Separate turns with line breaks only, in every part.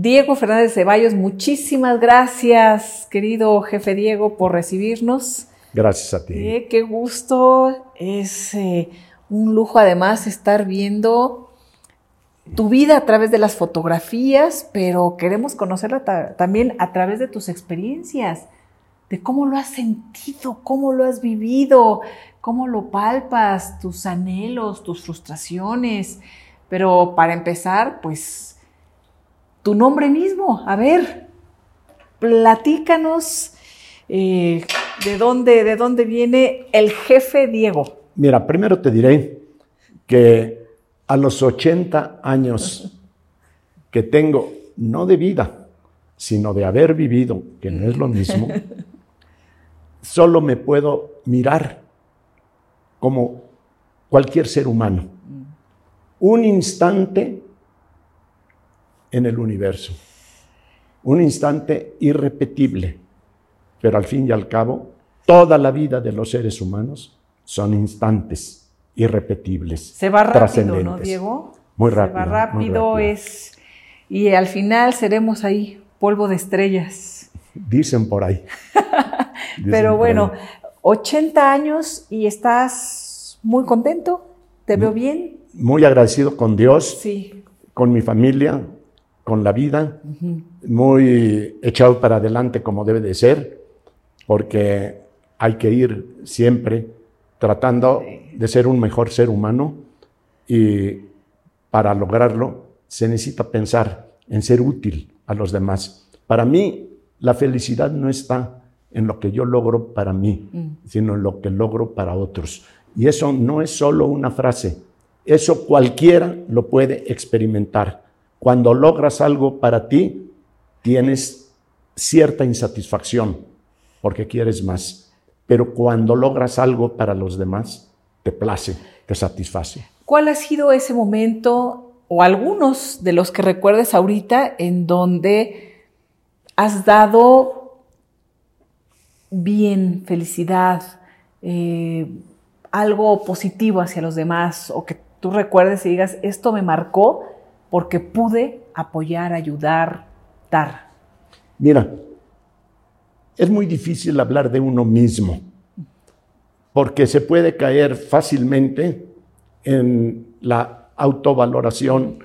Diego Fernández Ceballos, muchísimas gracias, querido jefe Diego, por recibirnos.
Gracias a ti.
Eh, qué gusto, es eh, un lujo además estar viendo tu vida a través de las fotografías, pero queremos conocerla también a través de tus experiencias, de cómo lo has sentido, cómo lo has vivido, cómo lo palpas, tus anhelos, tus frustraciones. Pero para empezar, pues tu nombre mismo, a ver, platícanos eh, de, dónde, de dónde viene el jefe Diego.
Mira, primero te diré que a los 80 años que tengo, no de vida, sino de haber vivido, que no es lo mismo, solo me puedo mirar como cualquier ser humano. Un instante en el universo. Un instante irrepetible. Pero al fin y al cabo, toda la vida de los seres humanos son instantes irrepetibles.
Se va rápido, ¿no, Diego?
Muy rápido.
Se va rápido, es... Y al final seremos ahí, polvo de estrellas.
Dicen por ahí.
Pero bueno, 80 años y estás muy contento, ¿te veo bien?
Muy agradecido con Dios,
sí.
con mi familia, con la vida, muy echado para adelante como debe de ser, porque hay que ir siempre tratando de ser un mejor ser humano y para lograrlo se necesita pensar en ser útil a los demás. Para mí, la felicidad no está en lo que yo logro para mí, mm. sino en lo que logro para otros. Y eso no es solo una frase, eso cualquiera lo puede experimentar. Cuando logras algo para ti, tienes cierta insatisfacción porque quieres más pero cuando logras algo para los demás, te place, te satisface.
¿Cuál ha sido ese momento o algunos de los que recuerdes ahorita en donde has dado bien, felicidad, eh, algo positivo hacia los demás o que tú recuerdes y digas, esto me marcó porque pude apoyar, ayudar, dar?
Mira, es muy difícil hablar de uno mismo, porque se puede caer fácilmente en la autovaloración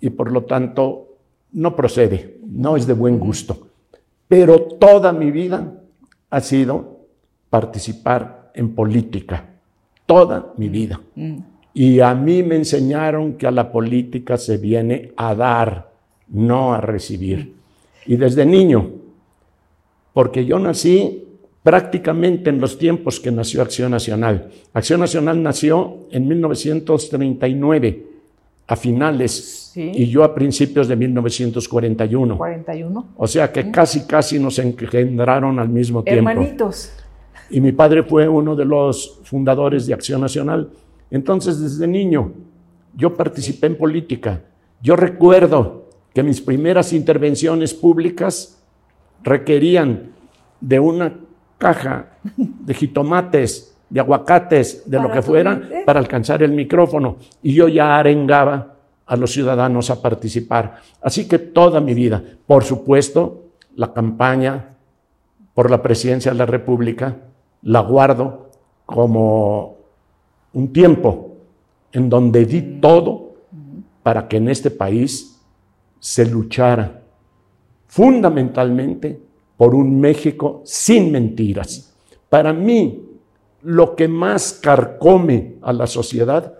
y por lo tanto no procede, no es de buen gusto. Pero toda mi vida ha sido participar en política, toda mi vida. Mm. Y a mí me enseñaron que a la política se viene a dar, no a recibir. Y desde niño porque yo nací prácticamente en los tiempos que nació Acción Nacional. Acción Nacional nació en 1939, a finales, y yo a principios de 1941.
41.
O sea que casi, casi nos engendraron al mismo tiempo.
Hermanitos.
Y mi padre fue uno de los fundadores de Acción Nacional. Entonces, desde niño, yo participé en política. Yo recuerdo que mis primeras intervenciones públicas requerían de una caja de jitomates, de aguacates, de lo que fuera, para alcanzar el micrófono. Y yo ya arengaba a los ciudadanos a participar. Así que toda mi vida, por supuesto, la campaña por la presidencia de la República la guardo como un tiempo en donde di todo para que en este país se luchara fundamentalmente por un México sin mentiras. Para mí, lo que más carcome a la sociedad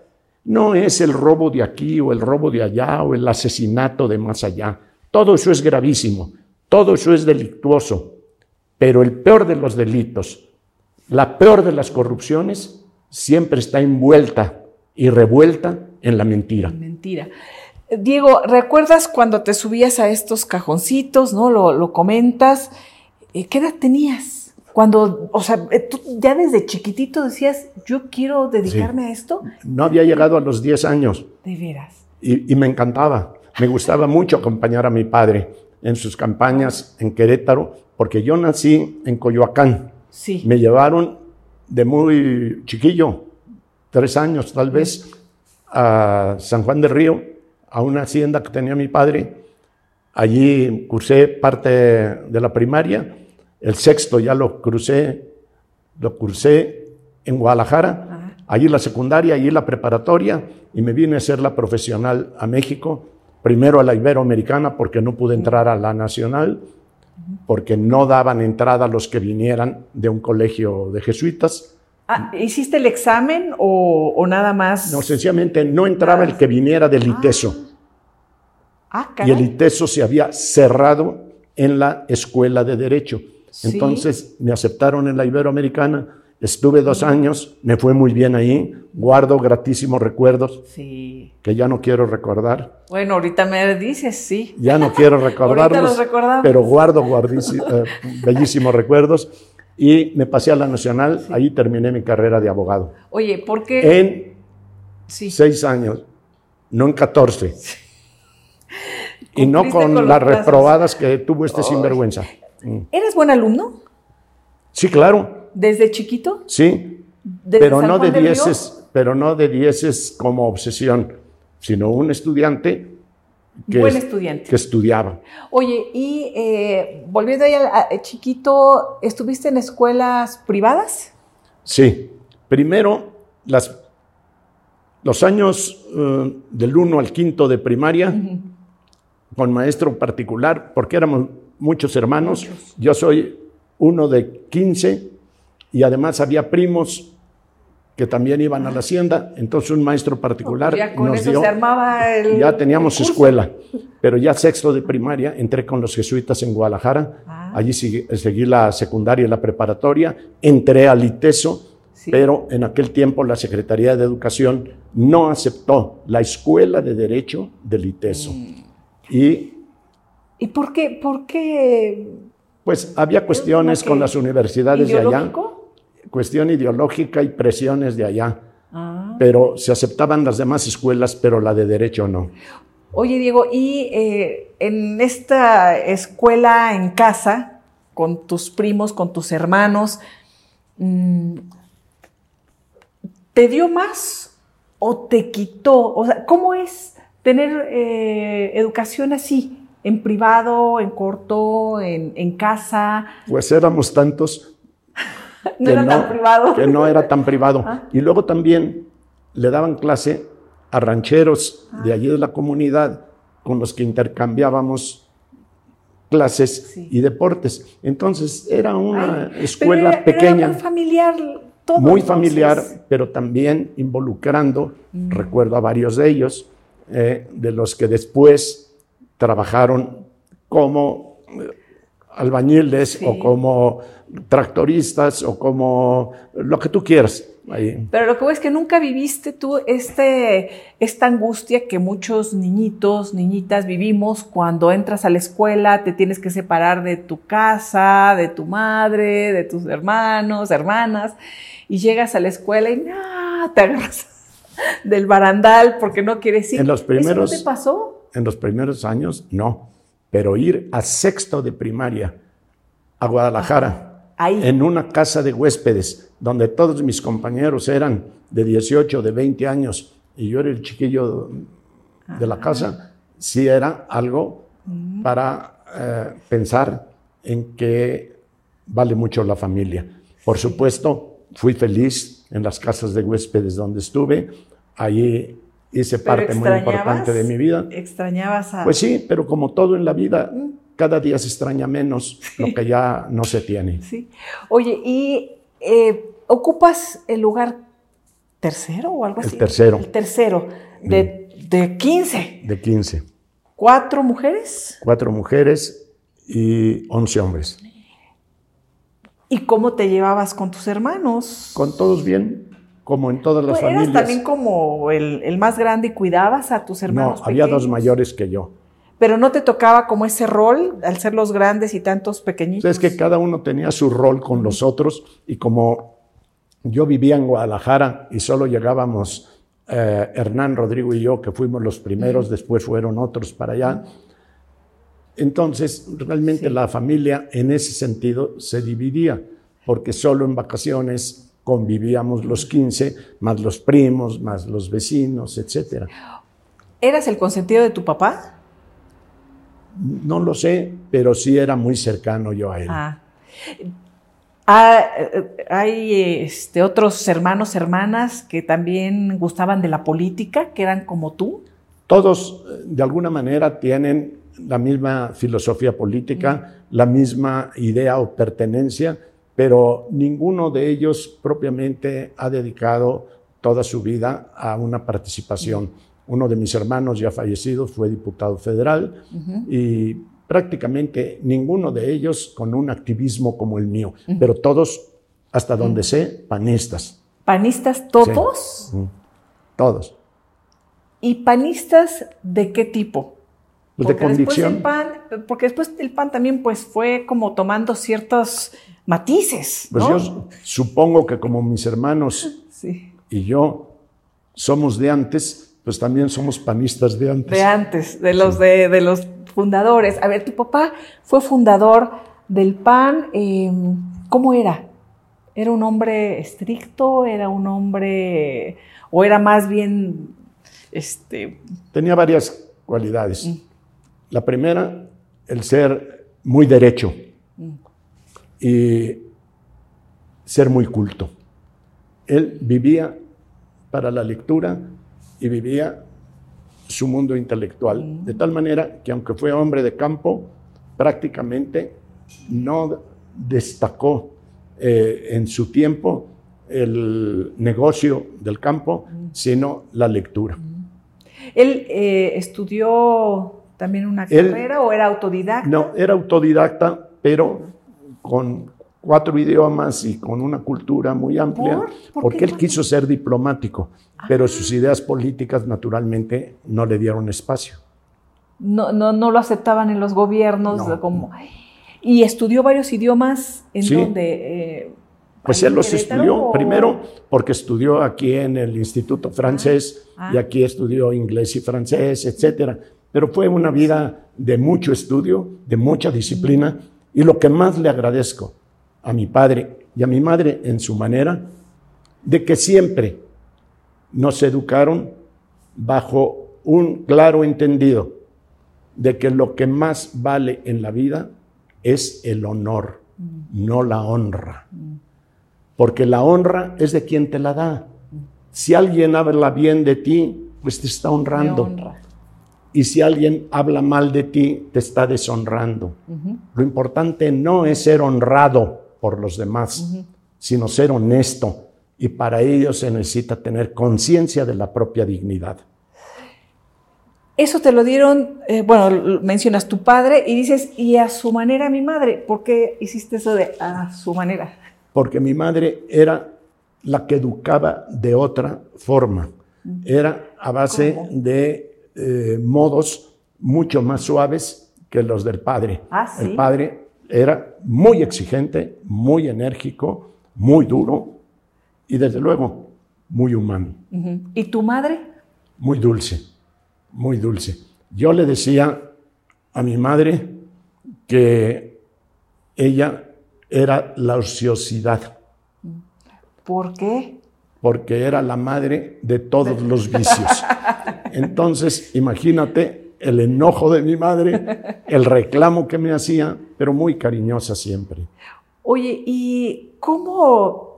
no es el robo de aquí o el robo de allá o el asesinato de más allá. Todo eso es gravísimo, todo eso es delictuoso, pero el peor de los delitos, la peor de las corrupciones, siempre está envuelta y revuelta en la mentira.
Mentira. Diego, ¿recuerdas cuando te subías a estos cajoncitos, no? Lo, comentas. Eh, ¿Qué edad tenías? Cuando, o sea, eh, tú ya desde chiquitito decías, yo quiero dedicarme a esto.
No había llegado a los 10 años.
De veras.
Y, me encantaba. Me gustaba mucho acompañar a mi padre en sus campañas en Querétaro, porque yo nací en Coyoacán.
Sí.
Me llevaron de muy chiquillo, tres años tal vez, a San Juan del Río a una hacienda que tenía mi padre. Allí cursé parte de la primaria, el sexto ya lo crucé, lo cursé en Guadalajara, allí la secundaria, allí la preparatoria y me vine a ser la profesional a México, primero a la Iberoamericana porque no pude entrar a la nacional, porque no daban entrada los que vinieran de un colegio de jesuitas.
Ah, ¿Hiciste el examen o, nada más?
No, sencillamente no entraba el que viniera del ITESO.
Ah,
y el ITESO se había cerrado en la escuela de Derecho. Entonces me aceptaron en la Iberoamericana, estuve dos años, me fue muy bien ahí, guardo gratísimos recuerdos
sí.
que ya no quiero recordar.
Bueno, ahorita me dices, sí.
Ya no quiero recordarlos, pero guardo eh, bellísimos recuerdos. Y me pasé a la Nacional, ahí terminé mi carrera de abogado.
Oye, ¿por qué?
En seis años, no en catorce y no con, las reprobadas que tuvo este sinvergüenza.
Mm. ¿Eres buen alumno?
Sí, claro.
¿Desde chiquito?
Sí, pero no, de dieces, pero no de dieces como obsesión, sino un estudiante que,
buen estudiante.
que estudiaba.
Oye, y eh, volviendo ahí a, chiquito, ¿estuviste en escuelas privadas?
Sí, primero las, los años eh, del 1 al quinto de primaria con maestro particular, porque éramos muchos hermanos. Yo soy uno de 15 y además había primos que también iban a la hacienda, entonces un maestro particular
ya con
nos
eso
dio,
se armaba el,
ya teníamos escuela, pero ya sexto de primaria entré con los jesuitas en Guadalajara, ah. allí seguí, la secundaria y la preparatoria, entré al ITESO, pero en aquel tiempo la Secretaría de Educación no aceptó la escuela de Derecho del ITESO. Mm. Y,
¿Y por qué? ¿Por qué?
Pues había cuestiones con las universidades de allá. Cuestión ideológica y presiones de allá. Ah. Pero se aceptaban las demás escuelas, pero la de derecho no.
Oye, Diego, y eh, en esta escuela en casa, con tus primos, con tus hermanos, mm, ¿te dio más o te quitó? O sea, ¿cómo es tener eh, educación así, en privado, en corto, en, casa.
Pues éramos tantos.
no era tan privado.
Que no era tan privado. Ah. Y luego también le daban clase a rancheros de allí de la comunidad con los que intercambiábamos clases y deportes. Entonces era una escuela pequeña.
muy familiar. Todo,
muy familiar, pero también involucrando, mm. recuerdo a varios de ellos, eh, de los que después trabajaron como albañiles o como tractoristas o como lo que tú quieras. Ahí.
Pero lo que es que nunca viviste tú este, esta angustia que muchos niñitos, niñitas vivimos cuando entras a la escuela, te tienes que separar de tu casa, de tu madre, de tus hermanos, hermanas, y llegas a la escuela y ¡ah! te agarras del barandal porque no quieres ir.
En los primeros,
¿Eso no te pasó?
En los primeros años, no. Pero ir a sexto de primaria a Guadalajara,
ahí.
en una casa de huéspedes, donde todos mis compañeros eran de 18, de 20 años, y yo era el chiquillo de la casa, sí era algo para eh, pensar en que vale mucho la familia. Por supuesto, fui feliz en las casas de huéspedes donde estuve, Allí hice parte muy importante de mi vida.
¿Extrañabas a...?
Pues sí, pero como todo en la vida, cada día se extraña menos lo que ya no se tiene.
Sí. Oye, ¿y eh, ocupas el lugar tercero o algo así?
El tercero.
El tercero, de, de 15.
De 15.
¿Cuatro mujeres?
Cuatro mujeres y once hombres.
¿Y cómo te llevabas con tus hermanos?
Con todos bien como en todas las pues familias.
¿Eras también como el, más grande y cuidabas a tus hermanos?
No, había dos mayores que yo.
Pero no te tocaba como ese rol al ser los grandes y tantos pequeñitos.
Es que cada uno tenía su rol con los otros y como yo vivía en Guadalajara y solo llegábamos eh, Hernán, Rodrigo y yo, que fuimos los primeros, después fueron otros para allá. Entonces, realmente la familia en ese sentido se dividía, porque solo en vacaciones convivíamos los 15, más los primos, más los vecinos, etc.
¿Eras el consentido de tu papá?
No lo sé, pero sí era muy cercano yo a él.
Ah. Ah, eh, hay este, otros hermanos, hermanas que también gustaban de la política, que eran como tú.
Todos, eh, de alguna manera, tienen la misma filosofía política, la misma idea o pertenencia, pero ninguno de ellos propiamente ha dedicado toda su vida a una participación. Uno de mis hermanos ya fallecido fue diputado federal y prácticamente ninguno de ellos con un activismo como el mío, pero todos, hasta donde sé, panistas.
¿Panistas todos?
Todos.
¿Y panistas de qué tipo?
Pues de convicción.
Después PAN, porque después el PAN también pues fue como tomando ciertos matices.
Pues yo supongo que como mis hermanos y yo somos de antes, pues también somos panistas de antes.
De antes, de los, de, de los fundadores. A ver, tu papá fue fundador del PAN. Em, ¿Cómo era? ¿Era un hombre estricto? ¿Era un hombre... o era más bien... Este...
Tenía varias cualidades. Mm. La primera, el ser muy derecho y ser muy culto. Él vivía para la lectura y vivía su mundo intelectual, de tal manera que aunque fue hombre de campo, prácticamente no destacó eh, en su tiempo el negocio del campo, sino la lectura.
¿Él eh, estudió también una carrera o era autodidacta?
No, era autodidacta, pero con cuatro idiomas y con una cultura muy amplia, porque él quiso ser diplomático, pero ah. sus ideas políticas naturalmente no le dieron espacio.
No, no, no lo aceptaban en los gobiernos como... Y estudió varios idiomas en donde...
Eh, pues él los estudió primero porque estudió aquí en el Instituto Francés ah, y ah. aquí estudió inglés y francés, etcétera. Pero fue una vida de mucho estudio, de mucha disciplina y lo que más le agradezco a mi padre y a mi madre en su manera, de que siempre nos educaron bajo un claro entendido de que lo que más vale en la vida es el honor, no la honra. Porque la honra es de quien te la da. Si alguien habla bien de ti, pues te está honrando. Y si alguien habla mal de ti, te está deshonrando. Lo importante no es ser honrado, por los demás, sino ser honesto. Y para ello se necesita tener conciencia de la propia dignidad.
Eso te lo dieron, eh, bueno, mencionas tu padre y dices, y a su manera mi madre. ¿Por qué hiciste eso de a su manera?
Porque mi madre era la que educaba de otra forma. Era a base de eh, modos mucho más suaves que los del padre.
Ah,
El padre era muy exigente, muy enérgico, muy duro y desde luego muy humano.
¿Y tu madre?
Muy dulce, muy dulce. Yo le decía a mi madre que ella era la ociosidad.
¿Por qué?
Porque era la madre de todos los vicios. Entonces, imagínate el enojo de mi madre, el reclamo que me hacía, pero muy cariñosa siempre.
Oye, ¿y cómo,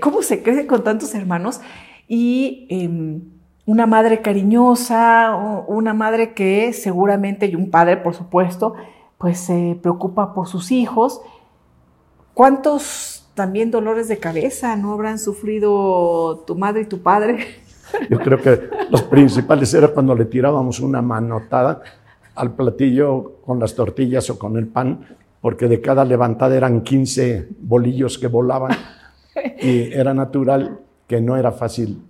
cómo se crece con tantos hermanos? Y em, una madre cariñosa, una madre que seguramente, y un padre, por supuesto, pues se preocupa por sus hijos. ¿Cuántos también dolores de cabeza no habrán sufrido tu madre y tu padre?
Yo creo que los principales era cuando le tirábamos una manotada al platillo con las tortillas o con el pan, porque de cada levantada eran 15 bolillos que volaban y era natural que no era fácil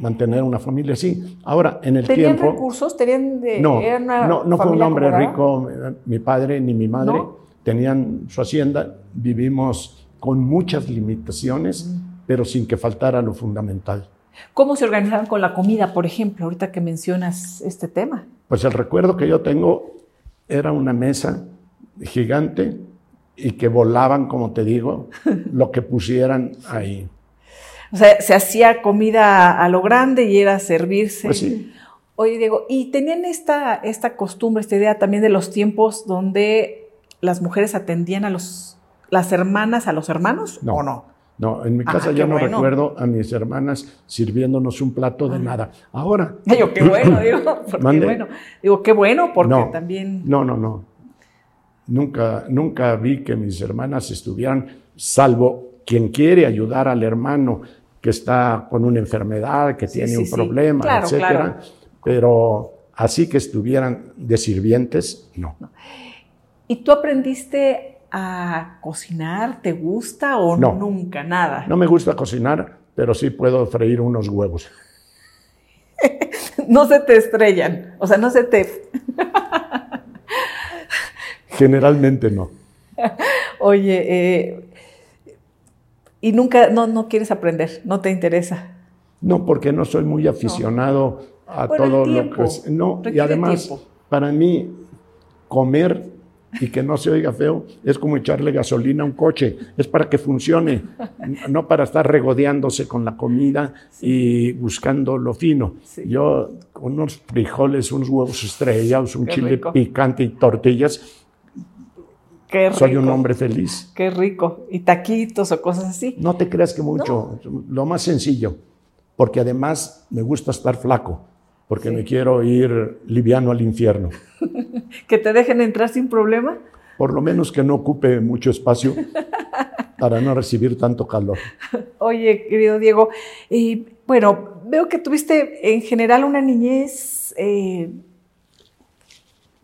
mantener una familia así. Ahora, en el
¿Tenían
tiempo...
recursos? ¿Tenían de,
no, no, no fue un hombre rico, mi padre ni mi madre. Tenían su hacienda, vivimos con muchas limitaciones, mm. pero sin que faltara lo fundamental.
¿Cómo se organizaban con la comida, por ejemplo, ahorita que mencionas este tema?
Pues el recuerdo que yo tengo era una mesa gigante y que volaban, como te digo, lo que pusieran ahí.
O sea, se hacía comida a lo grande y era servirse.
Pues sí.
Oye, Diego, ¿y tenían esta, esta costumbre, esta idea también de los tiempos donde las mujeres atendían a los, las hermanas a los hermanos
No.
o no?
No, en mi
Ah,
casa yo no
bueno.
recuerdo a mis hermanas sirviéndonos un plato de nada. Ahora.
Digo, qué bueno, digo, porque
Mande.
bueno. Digo, qué bueno, porque
No.
también.
No, no, no. Nunca, nunca vi que mis hermanas estuvieran, salvo quien quiere ayudar al hermano que está con una enfermedad, que
Sí,
tiene
sí,
un
sí.
problema,
Claro,
etcétera.
claro.
Pero así que estuvieran de sirvientes, no.
¿Y tú aprendiste a cocinar? ¿Te gusta o
No.
nunca? Nada.
No me gusta cocinar, pero sí puedo freír unos huevos.
No se te estrellan. O sea, no se te.
Generalmente no.
Oye, eh, y nunca, no, no quieres aprender, no te interesa.
No, porque no soy muy aficionado a
Bueno,
todo lo que. No, y además,
tiempo.
para mí, comer y que no se oiga feo es como echarle gasolina a un coche. Es para que funcione, no para estar regodeándose con la comida y buscando lo fino.
Sí.
Yo, con unos frijoles, unos huevos estrellados, un
Qué
chile
rico.
picante y tortillas,
Qué rico.
soy un hombre feliz.
Qué rico. Y taquitos o cosas así.
No te creas que mucho, lo más sencillo, porque además me gusta estar flaco, porque me quiero ir liviano al infierno.
Que te dejen entrar sin problema.
Por lo menos que no ocupe mucho espacio para no recibir tanto calor.
Oye, querido Diego, y bueno, veo que tuviste en general una niñez eh,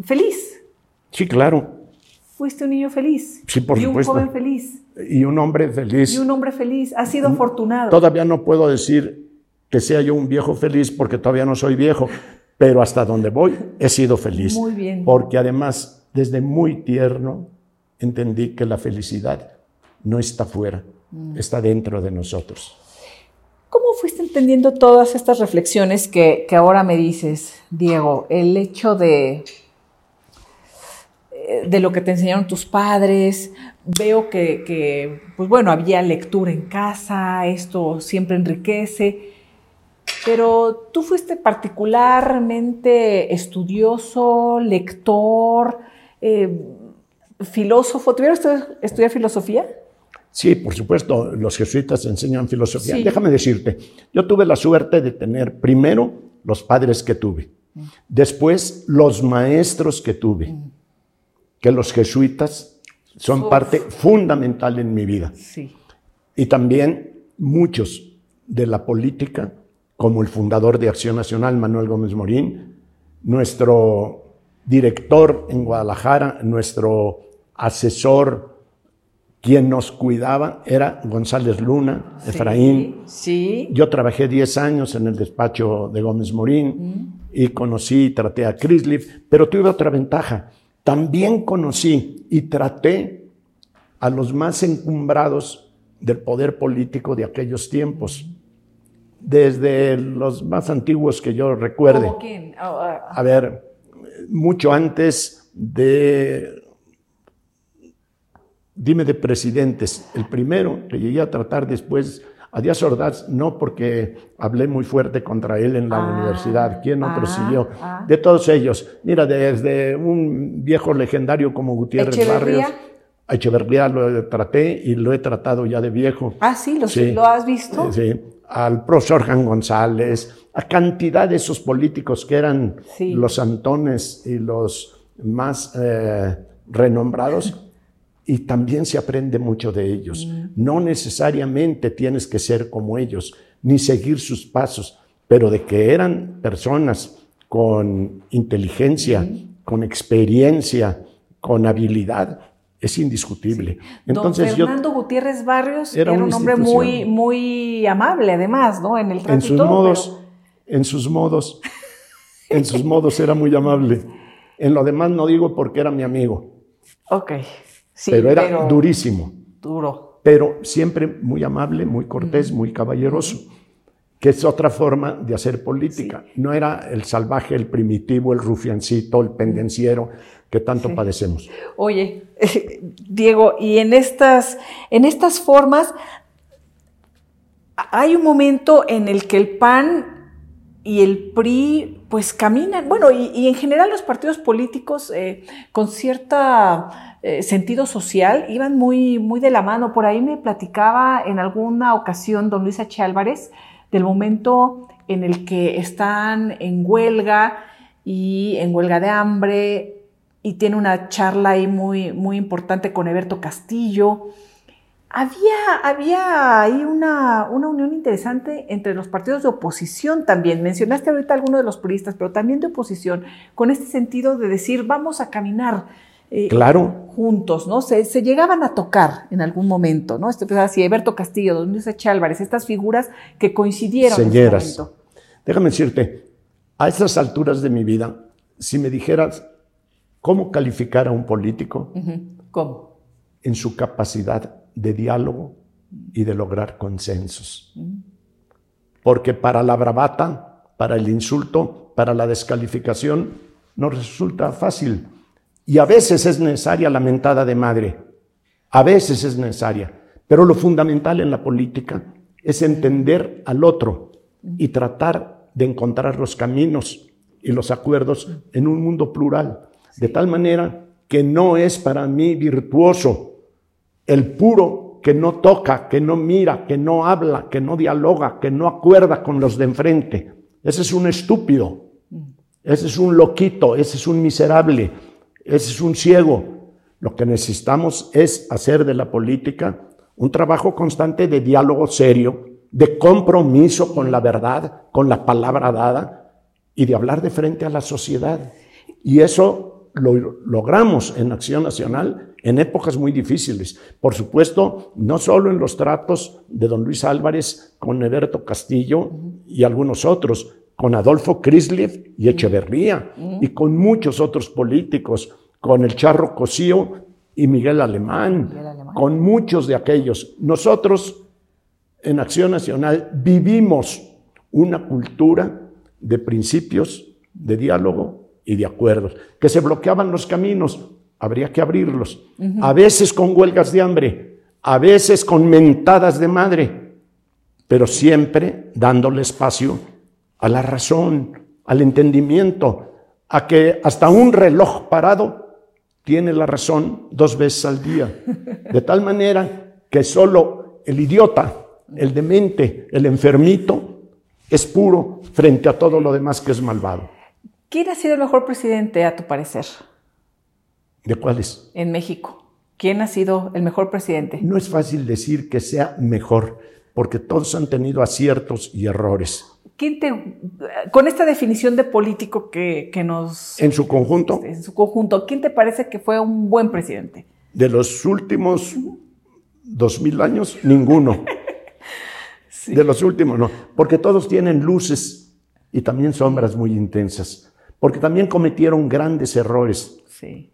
feliz.
Sí, claro.
Fuiste un niño feliz.
Sí, por
y
supuesto.
un joven feliz.
Y un hombre feliz.
Y un hombre feliz. Has sido afortunado.
Todavía no puedo decir que sea yo un viejo feliz porque todavía no soy viejo, pero hasta donde voy he sido feliz.
Muy bien.
Porque además, desde muy tierno, entendí que la felicidad no está fuera,
Mm.
está dentro de nosotros.
¿Cómo fuiste entendiendo todas estas reflexiones que, que ahora me dices, Diego? El hecho de, eh, de lo que te enseñaron tus padres. Veo que, que, pues bueno, había lectura en casa, esto siempre enriquece. Pero tú fuiste particularmente estudioso, lector, eh, filósofo. ¿Tuvieron estudiar filosofía?
Sí, por supuesto, los jesuitas enseñan filosofía.
Sí.
Déjame decirte, yo tuve la suerte de tener primero los padres que tuve, después los maestros que tuve, que los jesuitas son
Uf.
parte fundamental en mi vida.
Sí.
Y también muchos de la política, como el fundador de Acción Nacional, Manuel Gómez Morín, nuestro director en Guadalajara, nuestro asesor, quien nos cuidaba, era González Luna, Efraín.
Sí.
Yo trabajé 10 años en el despacho de Gómez Morín y conocí y traté a Chrisliffe, pero tuve otra ventaja. También conocí y traté a los más encumbrados del poder político de aquellos tiempos, desde los más antiguos que yo recuerde.
¿Cómo quién? Ah, ah,
A ver, mucho antes de, dime de presidentes, el primero que llegué a tratar después, a Díaz Ordaz, no porque hablé muy fuerte contra él en la
Ah,
universidad, ¿quién otro
ah,
siguió?
ah.
De todos ellos, mira, desde un viejo legendario como Gutiérrez
¿Echeverría?
Barrios, a Echeverría lo traté y lo he tratado ya de viejo.
Ah, sí, lo,
Sí.
¿lo has visto?
Sí, al profesor Jan González, a cantidad de esos políticos que eran
Sí.
los Antones y los más eh, renombrados, y también se aprende mucho de ellos.
Mm.
No necesariamente tienes que ser como ellos, ni seguir sus pasos, pero de que eran personas con inteligencia,
Mm.
con experiencia, con habilidad, es indiscutible. Entonces
Don
yo
Fernando Gutiérrez Barrios
Era
un hombre muy, muy amable, además, ¿no? En el trato
en sus modos, en sus modos, en sus modos era muy amable. En lo demás no digo porque era mi amigo,
ok. Sí,
pero era durísimo,
Duro.
pero siempre muy amable, muy cortés, muy caballeroso, que es otra forma de hacer política. No era el salvaje, el primitivo, el rufiancito, el pendenciero que tanto padecemos.
Oye, Diego, y en estas, en estas formas, hay un momento en el que el PAN y el PRI pues caminan, bueno, y, en general los partidos políticos eh, con cierta eh, sentido social iban muy, muy de la mano. Por ahí me platicaba en alguna ocasión don Luis H. Álvarez del momento en el que están en huelga y en huelga de hambre y tiene una charla ahí muy, muy importante con Eberto Castillo había, había ahí una, unión interesante entre los partidos de oposición también. Mencionaste ahorita algunos de los puristas, pero también de oposición, con este sentido de decir, vamos a caminar.
Eh, claro.
juntos, ¿no? Se, llegaban a tocar en algún momento, ¿no? Este, pues, así, Eberto Castillo, Don Luis Álvarez, estas figuras que coincidieron
Señeras, en ese momento. Déjame decirte, a estas alturas de mi vida, si me dijeras cómo calificar a un político,
¿cómo?
En su capacidad de diálogo y de lograr consensos. Porque para la bravata, para el insulto, para la descalificación, no resulta fácil. Y a veces es necesaria la mentada de madre, a veces es necesaria. Pero lo fundamental en la política es entender al otro y tratar de encontrar los caminos y los acuerdos en un mundo plural, de tal manera que no es para mí virtuoso el puro que no toca, que no mira, que no habla, que no dialoga, que no acuerda con los de enfrente. Ese es un estúpido, ese es un loquito, ese es un miserable, ese es un ciego. Lo que necesitamos es hacer de la política un trabajo constante de diálogo serio, de compromiso con la verdad, con la palabra dada y de hablar de frente a la sociedad. Y eso lo logramos en Acción Nacional en épocas muy difíciles. Por supuesto, no solo en los tratos de don Luis Álvarez con Eberto Castillo y algunos otros, con Adolfo Crislev y Echeverría, y con muchos otros políticos, con el Charro Cosío y Miguel Alemán, con muchos de aquellos. Nosotros en Acción Nacional vivimos una cultura de principios, de diálogo y de acuerdos, que se bloqueaban los caminos habría que abrirlos. A veces con huelgas de hambre, a veces con mentadas de madre, pero siempre dándole espacio a la razón, al entendimiento, a que hasta un reloj parado tiene la razón dos veces al día. De tal manera que solo el idiota, el demente, el enfermito, es puro frente a todo lo demás que es malvado.
¿Quién ha sido el mejor presidente, a tu parecer?
¿De cuáles?
En México. ¿Quién ha sido el mejor presidente?
No es fácil decir que sea mejor, porque todos han tenido aciertos y errores.
¿Quién te, con esta definición de político que, nos...
En su conjunto.
En su conjunto, ¿quién te parece que fue un buen presidente?
De los últimos dos mil años, ninguno. De los últimos, no. Porque todos tienen luces y también sombras muy intensas. Porque también cometieron grandes errores.
Sí.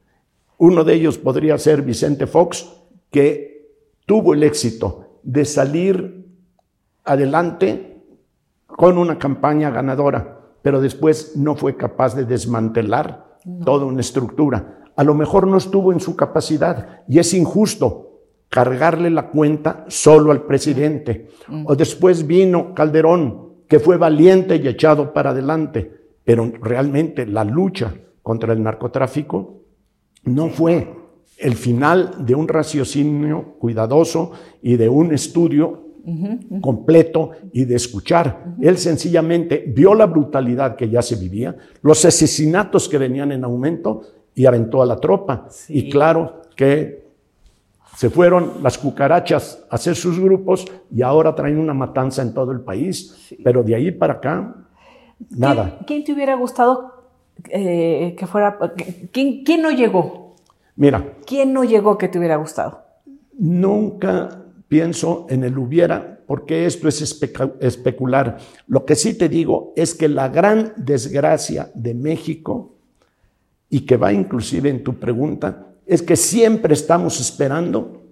Uno de ellos podría ser Vicente Fox, que tuvo el éxito de salir adelante con una campaña ganadora, pero después no fue capaz de desmantelar toda una estructura. A lo mejor no estuvo en su capacidad y es injusto cargarle la cuenta solo al presidente. Mm. O después vino Calderón, que fue valiente y echado para adelante, pero realmente la lucha contra el narcotráfico no fue el final de un raciocinio cuidadoso y de un estudio completo y de escuchar. Él sencillamente vio la brutalidad que ya se vivía, los asesinatos que venían en aumento y aventó a la tropa. Y claro que se fueron las cucarachas a hacer sus grupos y ahora traen una matanza en todo el país. Pero de ahí para acá, nada.
¿Quién te hubiera gustado eh, que fuera... ¿quién, no llegó?
Mira.
¿Quién no llegó que te hubiera gustado?
Nunca pienso en el hubiera, porque esto es especular. Lo que sí te digo es que la gran desgracia de México, y que va inclusive en tu pregunta, es que siempre estamos esperando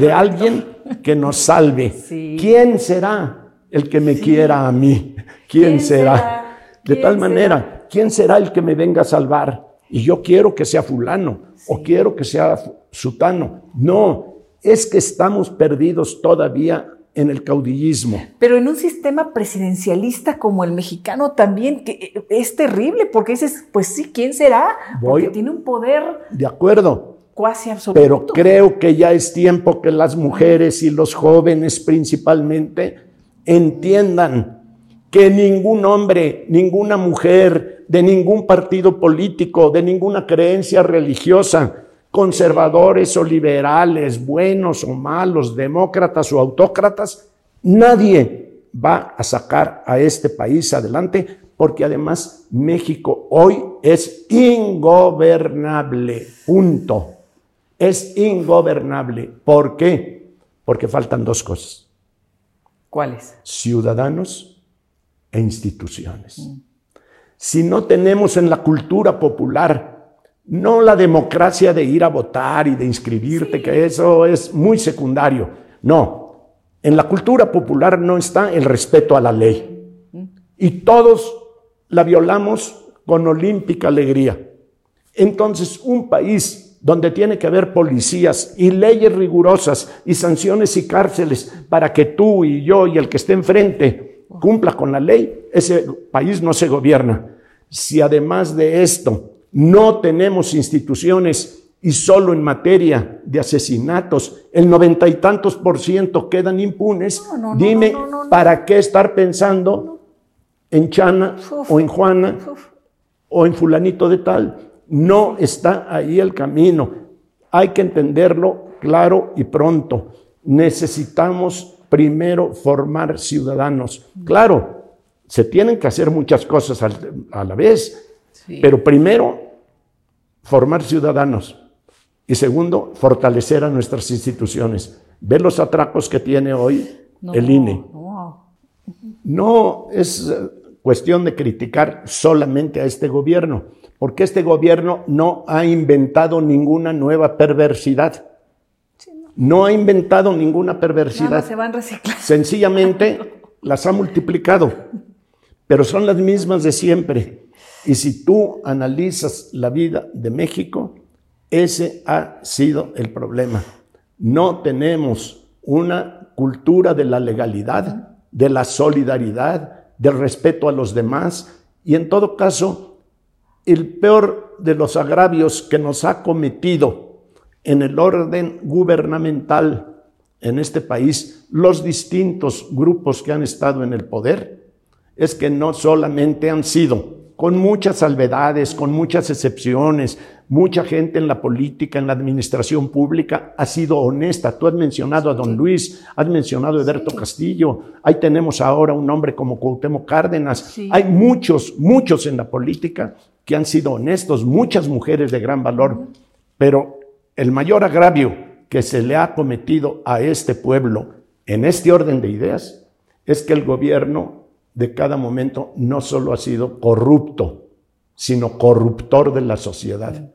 de alguien que nos salve. ¿Quién será el que me quiera a mí? ¿Quién, será? De tal manera ¿quién será el que me venga a salvar? Y yo quiero que sea fulano o quiero que sea sutano. No, es que estamos perdidos todavía en el caudillismo.
Pero en un sistema presidencialista como el mexicano también, que eh, es terrible, porque dices, pues sí, ¿quién será? Porque tiene un poder.
De acuerdo.
Cuasi absoluto.
Pero creo que ya es tiempo que las mujeres y los jóvenes principalmente entiendan que ningún hombre, ninguna mujer, de ningún partido político, de ninguna creencia religiosa, conservadores o liberales, buenos o malos, demócratas o autócratas, nadie va a sacar a este país adelante porque además México hoy es ingobernable, punto. Es ingobernable. ¿Por qué? Porque faltan dos cosas.
¿Cuáles?
Ciudadanos e instituciones. Mm. Si no tenemos en la cultura popular no la democracia de ir a votar y de inscribirte, que eso es muy secundario. No, en la cultura popular no está el respeto a la ley. Y todos la violamos con olímpica alegría. Entonces, un país donde tiene que haber policías y leyes rigurosas y sanciones y cárceles para que tú y yo y el que esté enfrente cumpla con la ley, ese país no se gobierna. Si además de esto no tenemos instituciones y solo en materia de asesinatos el noventa y tantos por ciento quedan impunes. Dime, ¿para qué estar pensando en Chana o en Juana o en fulanito de tal? No está ahí el camino. Hay que entenderlo claro y pronto. Necesitamos primero formar ciudadanos. Claro, se tienen que hacer muchas cosas a la vez pero primero, formar ciudadanos. Y segundo, fortalecer a nuestras instituciones. Ve los atracos que tiene hoy el INE. No. es eh, cuestión de criticar solamente a este gobierno, porque este gobierno no ha inventado ninguna nueva perversidad. no. ha inventado ninguna perversidad.
se van
Sencillamente las ha multiplicado, pero son las mismas de siempre. Y si tú analizas la vida de México, ese ha sido el problema. No tenemos una cultura de la legalidad, de la solidaridad, del respeto a los demás y en todo caso, el peor de los agravios que nos ha cometido en el orden gubernamental en este país los distintos grupos que han estado en el poder es que no solamente han sido con muchas salvedades, con muchas excepciones. Mucha gente en la política, en la administración pública ha sido honesta. Tú has mencionado a don Luis, has mencionado a Eberto Castillo. Ahí tenemos ahora un hombre como Cuauhtémoc Cárdenas. Hay muchos, muchos en la política que han sido honestos, muchas mujeres de gran valor. Pero el mayor agravio que se le ha cometido a este pueblo en este orden de ideas es que el gobierno de cada momento no solo ha sido corrupto, sino corruptor de la sociedad.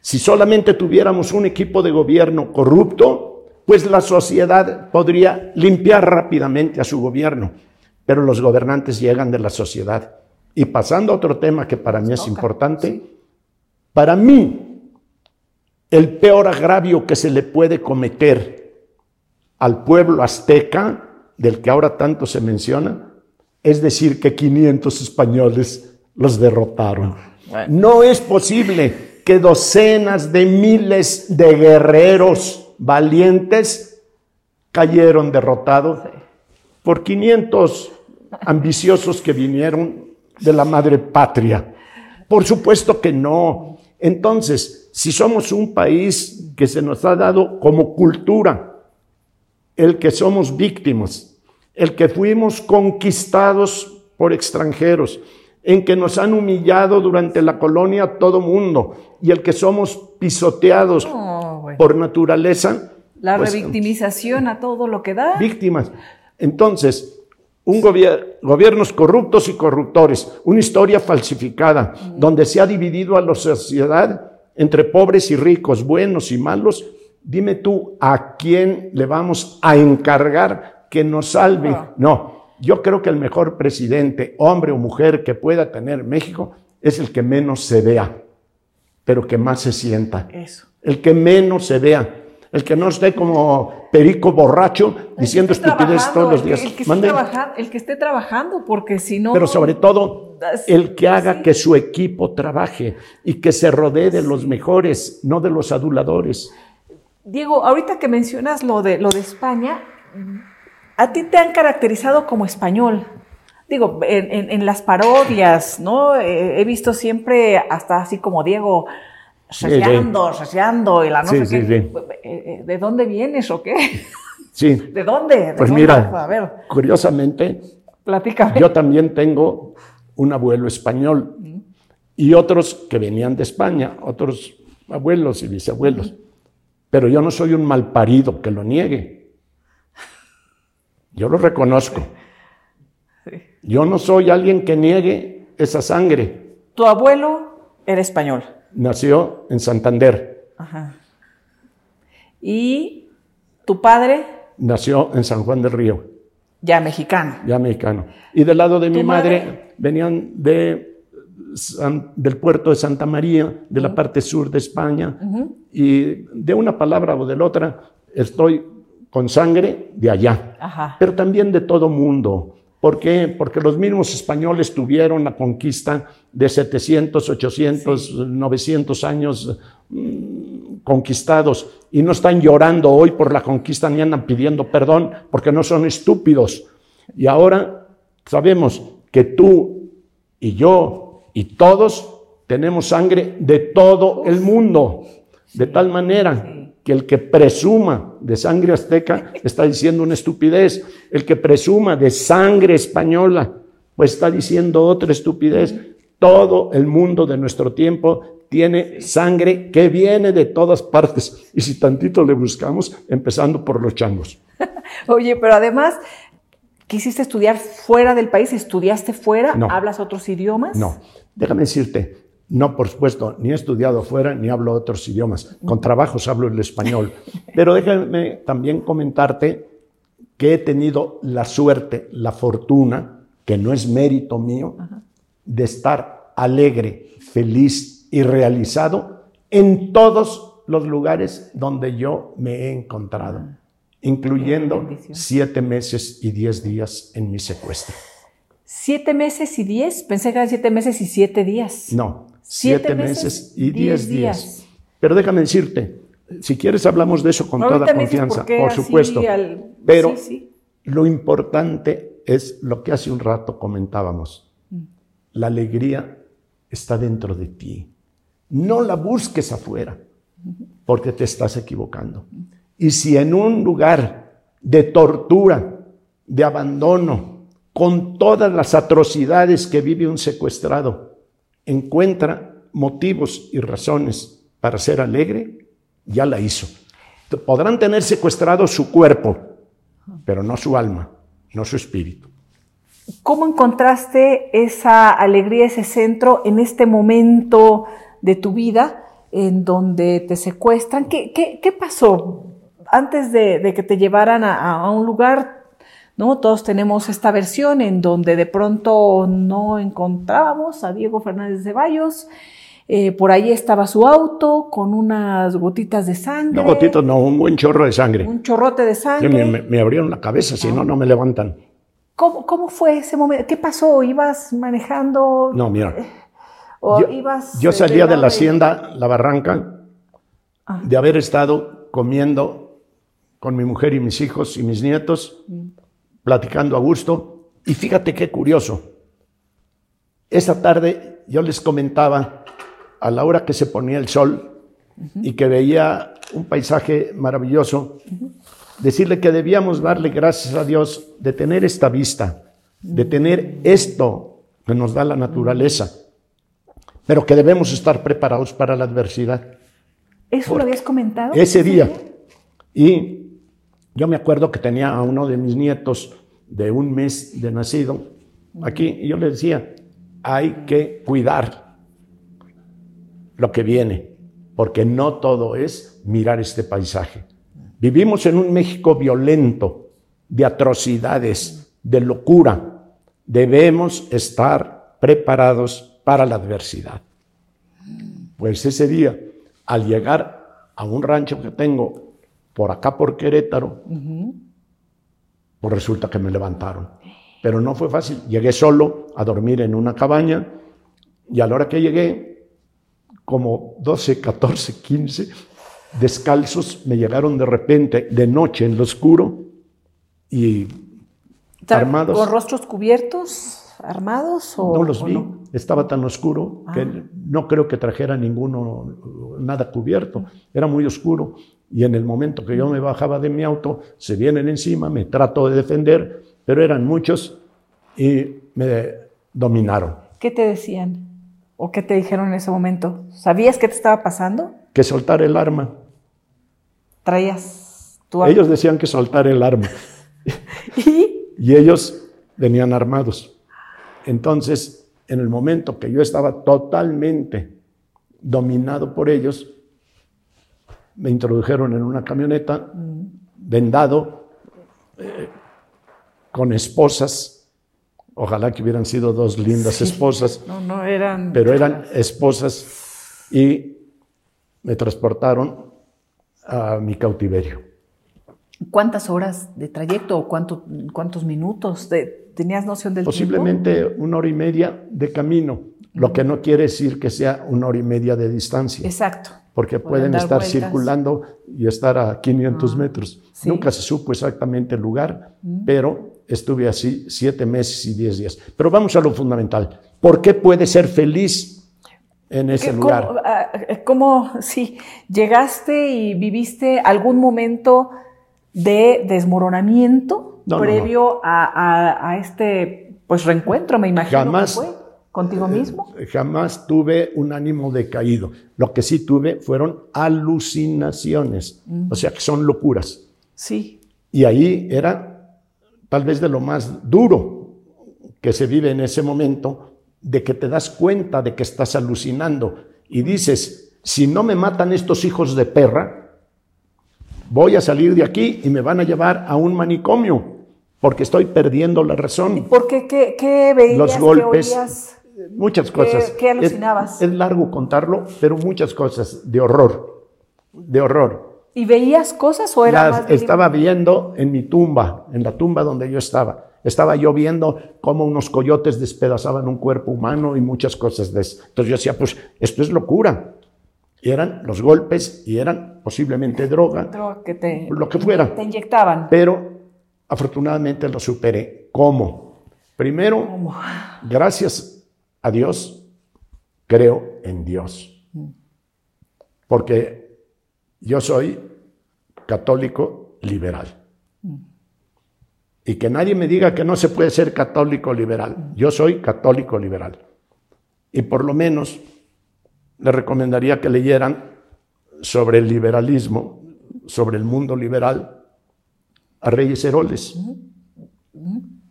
Si solamente tuviéramos un equipo de gobierno corrupto, pues la sociedad podría limpiar rápidamente a su gobierno, pero los gobernantes llegan de la sociedad. Y pasando a otro tema que para mí es importante, para mí el peor agravio que se le puede cometer al pueblo azteca, del que ahora tanto se menciona, es decir, que 500 españoles los derrotaron. No es posible que docenas de miles de guerreros valientes cayeron derrotados por 500 ambiciosos que vinieron de la madre patria. Por supuesto que no. Entonces, si somos un país que se nos ha dado como cultura el que somos víctimas el que fuimos conquistados por extranjeros, en que nos han humillado durante la colonia todo mundo y el que somos pisoteados por naturaleza.
La pues, revictimización a todo lo que da.
Víctimas. Entonces, un gobiernos corruptos y corruptores, una historia falsificada, donde se ha dividido a la sociedad entre pobres y ricos, buenos y malos. Dime tú, ¿a quién le vamos a encargar que nos salve. No, yo creo que el mejor presidente, hombre o mujer que pueda tener México, es el que menos se vea, pero que más se sienta.
Eso.
El que menos se vea. el que no esté como perico borracho diciendo estupidez todos los días.
El que, esté trabajando, el que esté trabajando, porque si no...
Pero sobre todo, el que haga que su equipo trabaje y que se rodee de los mejores, no de los aduladores.
Diego, ahorita que mencionas lo de, lo de España, a ti te han caracterizado como español. Digo, en, las parodias, ¿no? Eh, he visto siempre hasta así como Diego saseando, saseando y la no sé qué. Eh, eh, ¿De dónde vienes o qué?
Sí.
¿De dónde?
pues mira, curiosamente, yo también tengo un abuelo español y otros que venían de España, otros abuelos y bisabuelos. Pero yo no soy un malparido que lo niegue. Yo lo reconozco. Yo no soy alguien que niegue esa sangre.
Tu abuelo era español
nació en Santander.
Ajá. ¿Y tu padre?
Nació en San Juan del Río.
Ya mexicano.
Ya mexicano. Y del lado de mi madre, venían de, del puerto de Santa María, de la parte sur de España. Y de una palabra o de la otra, estoy con sangre de allá. Ajá. Pero también de todo mundo. ¿Por qué? Porque los mismos españoles tuvieron la conquista de 700, 800, 900 años mm, conquistados y no están llorando hoy por la conquista ni andan pidiendo perdón porque no son estúpidos. Y ahora sabemos que tú y yo y todos tenemos sangre de todo el mundo, de tal manera que el que presuma de sangre azteca está diciendo una estupidez, el que presuma de sangre española, pues está diciendo otra estupidez. Todo el mundo de nuestro tiempo tiene sangre que viene de todas partes. Y si tantito le buscamos, empezando por los changos.
Oye, pero además, ¿quisiste estudiar fuera del país? ¿Estudiaste fuera? ¿Hablas otros idiomas?
No, déjame decirte, no, por supuesto, ni he estudiado fuera, ni hablo otros idiomas. Con trabajos hablo el español. Pero déjame también comentarte que he tenido la suerte, la fortuna, que no es mérito mío, de estar alegre, feliz y realizado en todos los lugares donde yo me he encontrado, incluyendo siete meses y diez días en mi secuestro.
¿Siete meses y diez? Pensé que eran siete meses y siete días.
No, siete, meses, y diez, días. Pero déjame decirte, si quieres hablamos de eso con toda confianza, por, supuesto. Pero lo importante es lo que hace un rato comentábamos. Mm. La alegría está dentro de ti. No la busques afuera, porque te estás equivocando. Y si en un lugar de tortura, de abandono, con todas las atrocidades que vive un secuestrado, encuentra motivos y razones para ser alegre, ya la hizo. Podrán tener secuestrado su cuerpo, pero no su alma, no su espíritu.
¿Cómo encontraste esa alegría, ese centro en este momento de tu vida en donde te secuestran? ¿Qué, pasó antes de, que te llevaran a un lugar ¿no? Todos tenemos esta versión en donde de pronto no encontrábamos a Diego Fernández Ceballos. Eh, por ahí estaba su auto con unas gotitas de sangre.
No gotitas, no, un buen chorro de sangre.
Un chorrote de sangre.
Me, abrieron la cabeza, si no, no me levantan.
¿Cómo, ¿Cómo, fue ese momento? ¿Qué pasó? ¿Ibas manejando?
No, mira. ¿O yo, ibas, yo salía de la hacienda La Barranca ah. de haber estado comiendo con mi mujer y mis hijos y mis nietos. Mm platicando a gusto. Y fíjate qué curioso. Esa tarde yo les comentaba a la hora que se ponía el sol y que veía un paisaje maravilloso, decirle que debíamos darle gracias a Dios de tener esta vista, de tener esto que nos da la naturaleza, pero que debemos estar preparados para la adversidad.
¿Eso lo habías comentado?
Ese día. Y yo me acuerdo que tenía a uno de mis nietos de un mes de nacido aquí y yo le decía, hay que cuidar lo que viene, porque no todo es mirar este paisaje. Vivimos en un México violento, de atrocidades, de locura. Debemos estar preparados para la adversidad. Pues ese día, al llegar a un rancho que tengo por acá por Querétaro, pues resulta que me levantaron. Pero no fue fácil. Llegué solo a dormir en una cabaña y a la hora que llegué, como 12, 14, 15, descalzos, me llegaron de repente, de noche en lo oscuro y armados.
¿Con rostros cubiertos? ¿Armados? O,
no los vi,
no?
estaba tan oscuro que
Ah.
no creo que trajera ninguno, nada cubierto, era muy oscuro. Y en el momento que yo me bajaba de mi auto, se vienen encima, me trato de defender, pero eran muchos y me dominaron.
¿Qué te decían? ¿O qué te dijeron en ese momento? ¿Sabías qué te estaba pasando?
Que soltar el arma.
Traías tu arma.
Ellos decían que soltar el arma
¿Y?
y ellos venían armados. Entonces, en el momento que yo estaba totalmente dominado por ellos, me introdujeron en una camioneta, vendado, eh, con esposas. Ojalá que hubieran sido dos lindas
Sí.
esposas,
No, no eran.
pero eran esposas y me transportaron a mi cautiverio.
¿Cuántas horas de trayecto o cuánto- cuántos minutos? de- ¿Tenías noción del
Posiblemente una hora y media de camino, lo que no quiere decir que sea una hora y media de distancia?
Exacto.
porque
Pueden
estar
vueltas.
circulando y estar a 500
Ah,
metros.
sí.
Nunca se supo exactamente el lugar, pero estuve así siete meses y diez días. Pero vamos a lo fundamental. ¿Por qué puede ser feliz en ese
¿Qué-
lugar?
¿Cómo, ah, cómo, sí, llegaste y viviste algún momento de desmoronamiento
No, no,
previo A, a- a este pues reencuentro, me imagino
Jamás.
que fue contigo mismo?
Jamás tuve un ánimo decaído. Lo que sí tuve fueron alucinaciones, o sea que son locuras.
Sí.
Y ahí era tal vez de lo más duro que se vive en ese momento, de que te das cuenta de que estás alucinando y dices, si no me matan estos hijos de perra, voy a salir de aquí y me van a llevar a un manicomio, porque estoy perdiendo la razón.
¿Por qué? ¿Qué, qué veías?
Los golpes? Muchas cosas.
qué alucinabas?
Es, largo contarlo, pero muchas cosas de horror, de horror.
¿Y veías cosas o era
Las
más bien-
estaba viendo en mi tumba, en la tumba donde yo estaba. Estaba yo viendo cómo unos coyotes despedazaban un cuerpo humano y muchas cosas de eso. Entonces yo decía, pues esto es locura. Y eran los golpes y eran posiblemente droga,
Droga que te,
lo que fuera.
te inyectaban?
Pero afortunadamente lo superé. ¿Cómo? Primero,
¿Cómo?
gracias a Dios, creo en Dios. Porque yo soy católico liberal. Y que nadie me diga que no se puede ser católico liberal. Yo soy católico liberal. Y por lo menos le recomendaría que leyeran sobre el liberalismo, sobre el mundo liberal, a Reyes Heroles.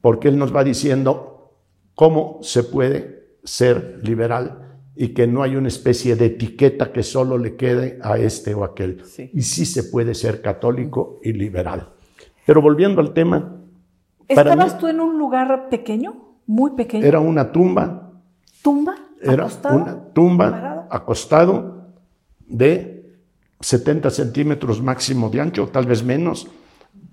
Porque él nos va diciendo cómo se puede ser liberal y que no hay una especie de etiqueta que solo le quede a este o aquel.
Sí.
Y sí se puede ser católico y liberal. Pero volviendo al tema,
¿Estabas
mí
tú en un lugar pequeño? Muy pequeño.
era una tumba,
¿Tumba?
era
¿Acostado?
una tumba
¿Parado?
acostado de 70 centímetros máximo de ancho, tal vez menos,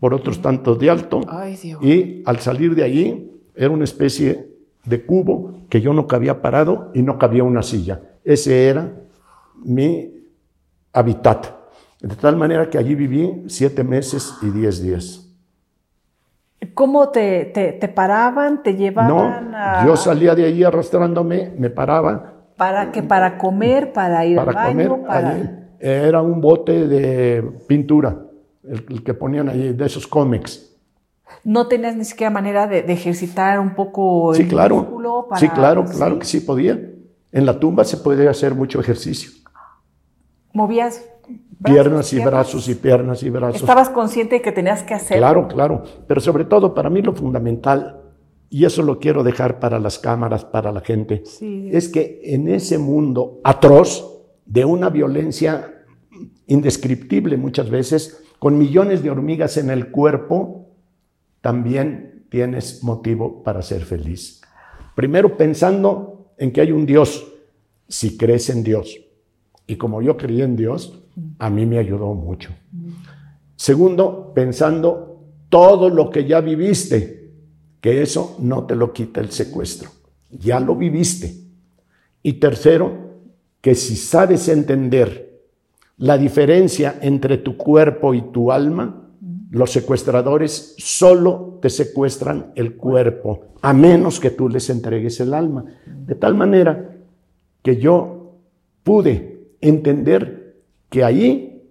por otros tantos de alto.
Ay.
Y al salir de allí era una especie de cubo que yo no cabía parado y no cabía una silla. Ese era mi hábitat. De tal manera que allí viví siete meses y diez días.
¿Cómo te, te, te paraban? ¿Te
No,
llevaban a,
yo salía de allí arrastrándome, me paraba
para que para comer, para ir
para
al baño,
comer.
para
allí. Era un bote de pintura, el, el que ponían allí, de esos cómics.
No tenías ni siquiera manera de, de ejercitar un poco
Sí,
el
claro.
músculo para-
Sí, claro, claro
¿sí?
que sí podía. En la tumba se puede hacer mucho ejercicio.
Movías
Piernas y
piernas.
brazos y piernas y brazos.
Estabas consciente de que tenías que hacer.
Claro, claro. Pero sobre todo, para mí lo fundamental, y eso lo quiero dejar para las cámaras, para la gente,
Sí.
es que en ese mundo atroz, de una violencia indescriptible muchas veces, con millones de hormigas en el cuerpo, también tienes motivo para ser feliz. Primero pensando en que hay un Dios, si crees en Dios. Y como yo creí en Dios, a mí me ayudó mucho. Segundo, pensando todo lo que ya viviste, que eso no te lo quita el secuestro. Ya lo viviste. Y tercero, que si sabes entender la diferencia entre tu cuerpo y tu alma, los secuestradores solo te secuestran el cuerpo, a menos que tú les entregues el alma. De tal manera que yo pude entender que ahí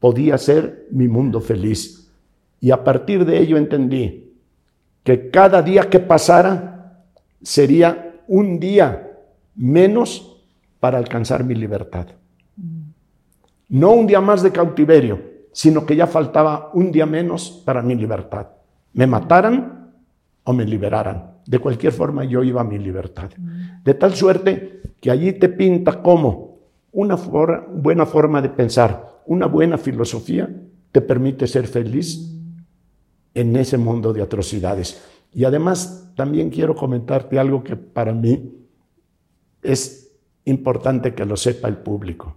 podía ser mi mundo feliz. Y a partir de ello entendí que cada día que pasara sería un día menos para alcanzar mi libertad. No un día más de cautiverio, sino que ya faltaba un día menos para mi libertad. Me mataran o me liberaran. De cualquier forma yo iba a mi libertad. De tal suerte que allí te pinta como una buena forma de pensar, una buena filosofía te permite ser feliz en ese mundo de atrocidades. Y además también quiero comentarte algo que para mí es importante que lo sepa el público.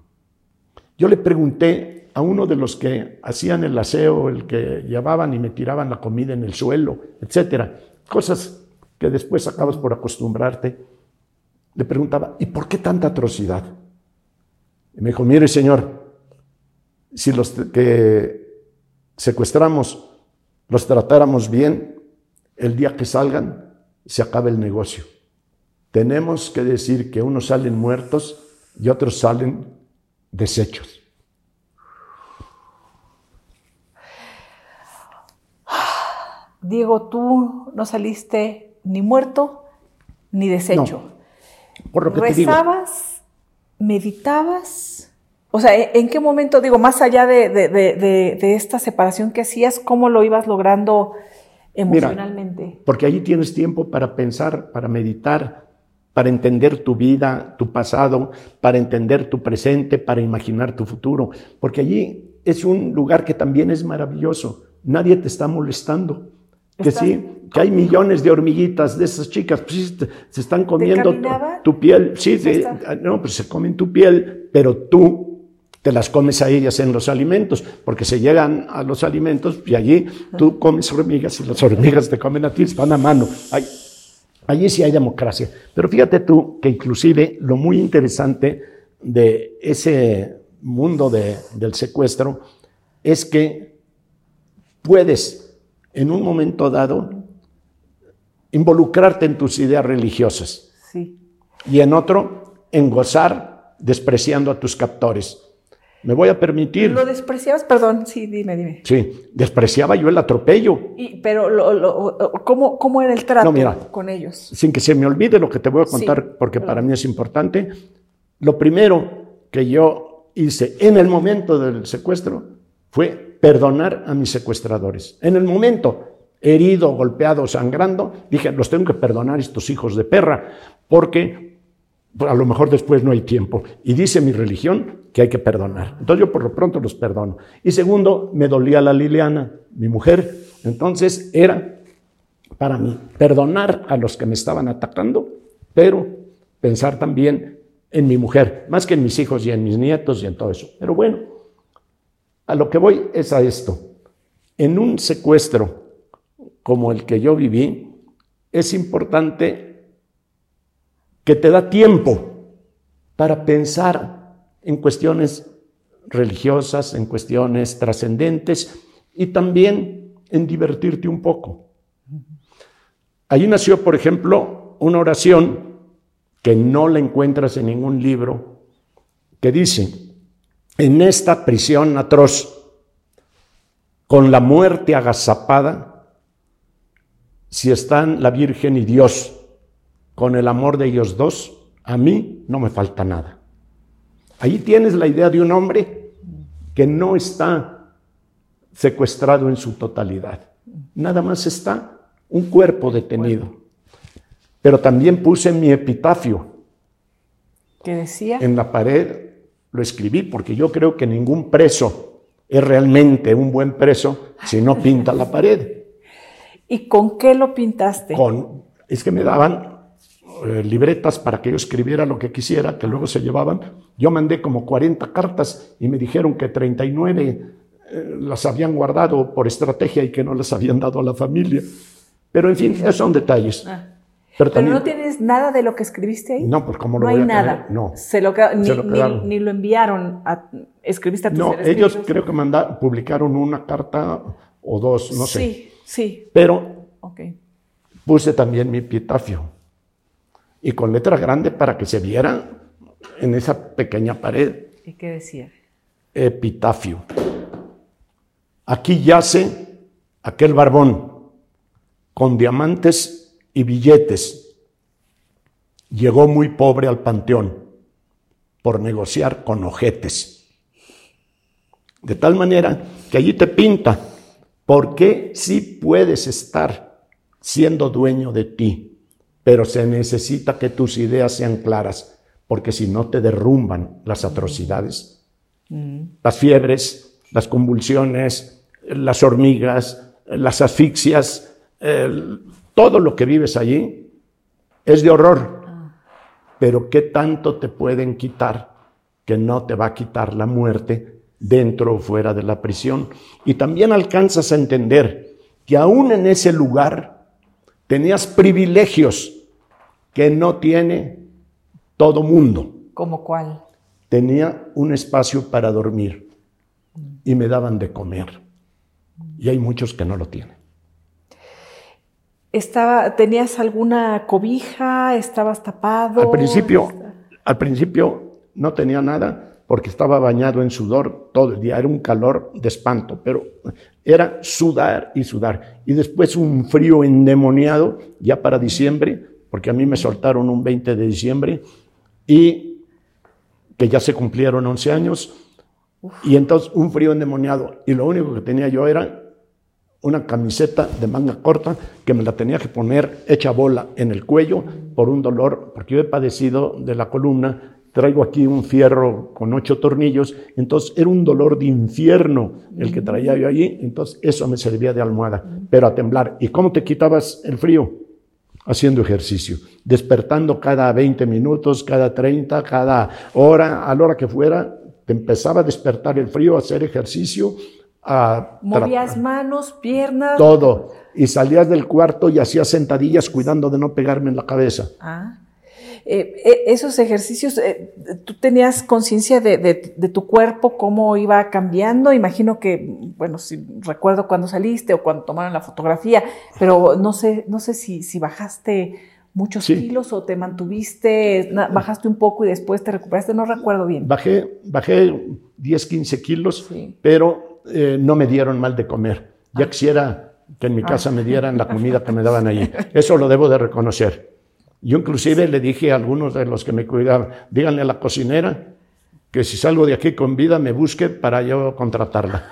Yo le pregunté a uno de los que hacían el aseo, el que llevaban y me tiraban la comida en el suelo, etcétera, cosas que después acabas por acostumbrarte, le preguntaba, ¿y por qué tanta atrocidad? Y me dijo, mire señor, si los que secuestramos los tratáramos bien, el día que salgan se acaba el negocio. Tenemos que decir que unos salen muertos y otros salen deshechos.
Diego, tú no saliste ni muerto ni deshecho.
por lo que
¿Rezabas? ¿Meditabas? O sea, ¿en qué momento, digo, más allá de, esta separación que hacías, cómo lo ibas logrando emocionalmente?
porque allí tienes tiempo para pensar, para meditar, para entender tu vida, tu pasado, para entender tu presente, para imaginar tu futuro. Porque allí es un lugar que también es maravilloso. Nadie te está molestando que sí, que hay millones de hormiguitas de esas chicas, pues se están comiendo tu, piel, sí, no, pues se comen tu piel, pero tú te las comes a ellas en los alimentos, porque se llegan a los alimentos y allí tú comes hormigas y las hormigas te comen a ti, están a mano. allí sí hay democracia. Pero fíjate tú que inclusive lo muy interesante de ese mundo del secuestro es que puedes en un momento dado involucrarte en tus ideas religiosas. Sí. Y en otro, en gozar despreciando a tus captores. Me voy a permitir.
¿Lo despreciabas? Perdón, sí, dime, dime.
Sí, despreciaba yo el atropello.
pero, ¿cómo, era el trato con ellos?
Sin que se me olvide lo que te voy a contar, porque para mí es importante. Lo primero que yo hice en el momento del secuestro fue perdonar a mis secuestradores. En el momento, herido, golpeado, sangrando, dije, los tengo que perdonar estos hijos de perra, porque a lo mejor después no hay tiempo. Y dice mi religión que hay que perdonar. Entonces yo por lo pronto los perdono. Y segundo, me dolía la Liliana, mi mujer. Entonces era para mí perdonar a los que me estaban atacando, pero pensar también en mi mujer, más que en mis hijos y en mis nietos y en todo eso. Pero bueno, a lo que voy es a esto. En un secuestro como el que yo viví, es importante que te da tiempo para pensar en cuestiones religiosas, en cuestiones trascendentes y también en divertirte un poco. Allí nació, por ejemplo, una oración que no la encuentras en ningún libro, que dice, en esta prisión atroz, con la muerte agazapada, si están la Virgen y Dios con el amor de ellos dos, a mí no me falta nada. Ahí tienes la idea de un hombre que no está secuestrado en su totalidad. Nada más está un cuerpo detenido. Pero también puse mi epitafio.
¿Qué decía?
En la pared lo escribí porque yo creo que ningún preso es realmente un buen preso si no pinta la pared.
¿Y con qué lo pintaste?
Con, es que me daban eh, libretas para que yo escribiera lo que quisiera, que luego se llevaban. Yo mandé como 40 cartas y me dijeron que 39 eh, las habían guardado por estrategia y que no las habían dado a la familia. Pero en fin, esos son detalles.
Ah. Pero, no tienes nada de lo que escribiste ahí.
No, pues como lo
no
voy
hay
a
nada.
No.
Se lo, ni,
Se lo
ni- ni lo enviaron. A, escribiste a tus
No, ellos creo que manda, publicaron una carta o dos, no sé.
Sí, sí.
Pero
Ok.
puse también mi epitafio. Y con letra grande para que se viera en esa pequeña pared.
¿Y qué decía?
Epitafio. Aquí yace aquel barbón con diamantes y billetes. Llegó muy pobre al panteón por negociar con ojetes. De tal manera que allí te pinta por qué sí puedes estar siendo dueño de ti, pero se necesita que tus ideas sean claras, porque si no te derrumban las atrocidades, las fiebres, las convulsiones, las hormigas, las asfixias, el- todo lo que vives allí es de horror. Pero ¿qué tanto te pueden quitar que no te va a quitar la muerte dentro o fuera de la prisión? Y también alcanzas a entender que aún en ese lugar tenías privilegios que no tiene todo mundo.
¿Cómo cuál?
Tenía un espacio para dormir y me daban de comer. Y hay muchos que no lo tienen.
Estaba, ¿Tenías alguna cobija? ¿Estabas tapado?
Al principio, al principio no tenía nada porque estaba bañado en sudor todo el día. Era un calor de espanto, pero era sudar y sudar. Y después un frío endemoniado ya para diciembre, porque a mí me soltaron un 20 de diciembre y que ya se cumplieron 11 años. Y entonces un frío endemoniado. Y lo único que tenía yo era una camiseta de manga corta que me la tenía que poner hecha bola en el cuello por un dolor, porque yo he padecido de la columna, traigo aquí un fierro con ocho tornillos, entonces era un dolor de infierno el que traía yo allí, entonces eso me servía de almohada, pero a temblar. ¿Y cómo te quitabas el frío? Haciendo ejercicio, despertando cada 20 minutos, cada 30, cada hora, a la hora que fuera, te empezaba a despertar el frío, a hacer ejercicio, a
¿Movías manos, piernas?
todo. Y salías del cuarto y hacías sentadillas cuidando de no pegarme en la cabeza.
Ah. Eh, eh, esos ejercicios, eh, ¿tú tenías conciencia de, de- de tu cuerpo, cómo iba cambiando? Imagino que, bueno, si recuerdo cuando saliste o cuando tomaron la fotografía, pero no sé, no sé si, si bajaste muchos
Sí.
kilos o te mantuviste, bajaste un poco y después te recuperaste, no recuerdo bien.
Bajé, bajé 10, 15 kilos,
Sí.
pero eh, no me dieron mal de comer. Ya quisiera que en mi casa me dieran la comida que me daban allí. Eso lo debo de reconocer. Yo inclusive le dije a algunos de los que me cuidaban, díganle a la cocinera que si salgo de aquí con vida me busque para yo contratarla.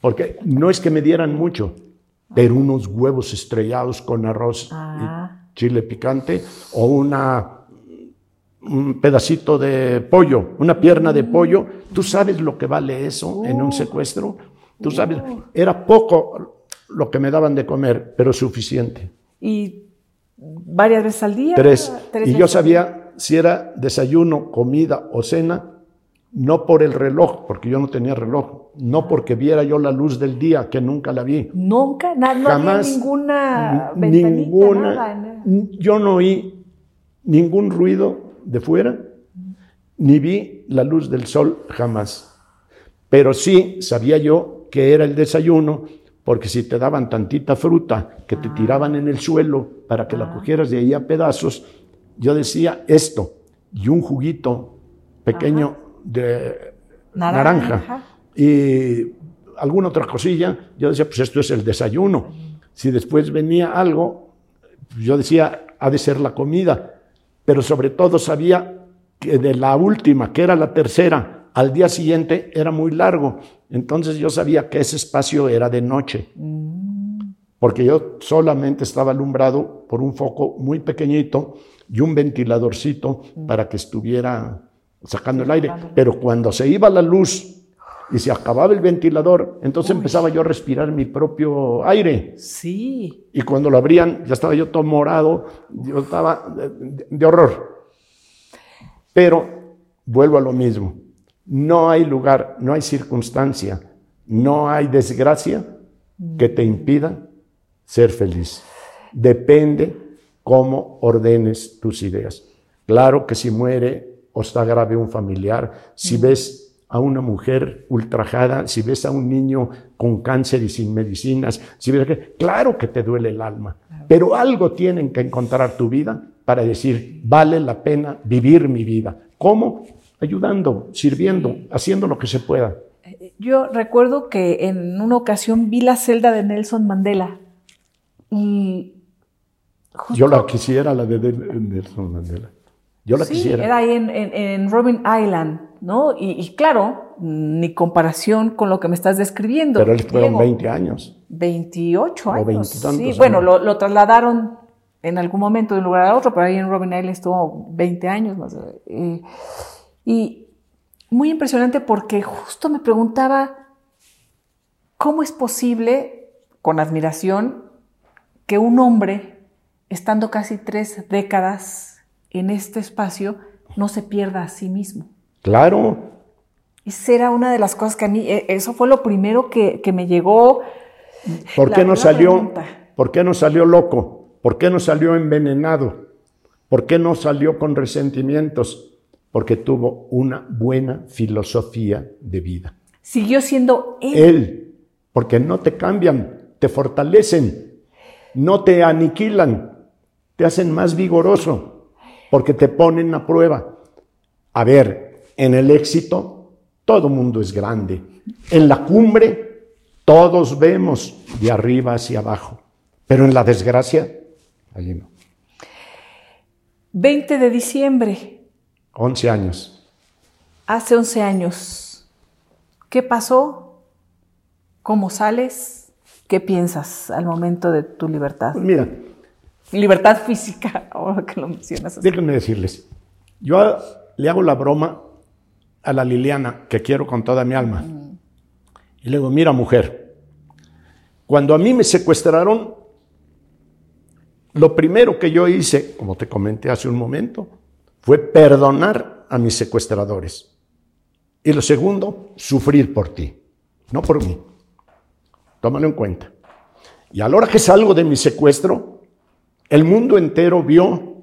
Porque no es que me dieran mucho, pero unos huevos estrellados con arroz
Ah.
y chile picante o una un pedacito de pollo, una pierna de pollo. ¿Tú sabes lo que vale eso en un secuestro? Tú sabes, era poco lo que me daban de comer, pero suficiente.
¿Y varias veces al día?
Tres.
Tres
Y yo sabía si era desayuno, comida o cena, no por el reloj, porque yo no tenía reloj, no porque viera yo la luz del día, que nunca la vi.
Nunca, na- no
Jamás.
había ninguna ventanita,
ninguna,
nada, nada.
yo no oí ningún ruido de fuera, ni vi la luz del sol jamás. Pero sí sabía yo que era el desayuno, porque si te daban tantita fruta que te tiraban en el suelo para que la cogieras de ahí a pedazos, yo decía esto, y un juguito pequeño de
Naranja.
naranja y alguna otra cosilla, yo decía, pues esto es el desayuno. Si después venía algo, yo decía, ha de ser la comida, pero sobre todo sabía que de la última, que era la tercera, al día siguiente era muy largo. Entonces yo sabía que ese espacio era de noche, porque yo solamente estaba alumbrado por un foco muy pequeñito y un ventiladorcito para que estuviera sacando el aire. Pero cuando se iba la luz y se acababa el ventilador, entonces empezaba yo a respirar mi propio aire.
Sí.
Y cuando lo abrían, ya estaba yo todo morado, yo estaba de, de- de horror. Pero vuelvo a lo mismo. No hay lugar, no hay circunstancia No hay desgracia que te impida ser feliz. Depende cómo ordenes tus ideas. Claro que si muere o está grave un familiar, si ves a una mujer ultrajada, si ves a un niño con cáncer y sin medicinas, si ves que, claro que te duele el alma, pero algo tienen que encontrar tu vida para decir, vale la pena vivir mi vida. ¿Cómo? Ayudando, sirviendo, haciendo lo que se pueda.
Yo recuerdo que en una ocasión vi la celda de Nelson Mandela y...
Yo la quisiera, la de Nelson Mandela. Yo la
sí,
quisiera.
Era ahí en, Robin Island, ¿no? Y, claro, ni comparación con lo que me estás describiendo.
Pero él fueron 20 años.
28 años. sí, bueno, lo, trasladaron en algún momento de un lugar a otro, pero ahí en Robin Island estuvo 20 años más. Eh, y muy impresionante porque justo me preguntaba cómo es posible, con admiración, que un hombre, estando casi tres décadas en este espacio no se pierda a sí mismo.
Claro.
Esa era una de las cosas que a mí, e, eso fue lo primero que, me llegó.
¿Por qué no salió? ¿Por qué no salió loco? ¿Por qué no salió envenenado? ¿Por qué no salió con resentimientos? Porque tuvo una buena filosofía de vida.
Siguió siendo él.
Él, porque no te cambian, te fortalecen, no te aniquilan, te hacen más vigoroso porque te ponen a prueba. A ver, en el éxito todo mundo es grande. En la cumbre todos vemos de arriba hacia abajo. Pero en la desgracia, allí no.
20 de diciembre.
11 años.
Hace 11 años. ¿Qué pasó? ¿Cómo sales? ¿Qué piensas al momento de tu libertad?
Pues mira,
libertad física, ahora que lo mencionas.
Déjenme decirles, yo le hago la broma a la Liliana, que quiero con toda mi alma. Y le digo, mira mujer, cuando a mí me secuestraron, lo primero que yo hice, como te comenté hace un momento, fue perdonar a mis secuestradores. Y lo segundo, sufrir por ti, no por mí. Tómalo en cuenta. Y a la hora que salgo de mi secuestro, el mundo entero vio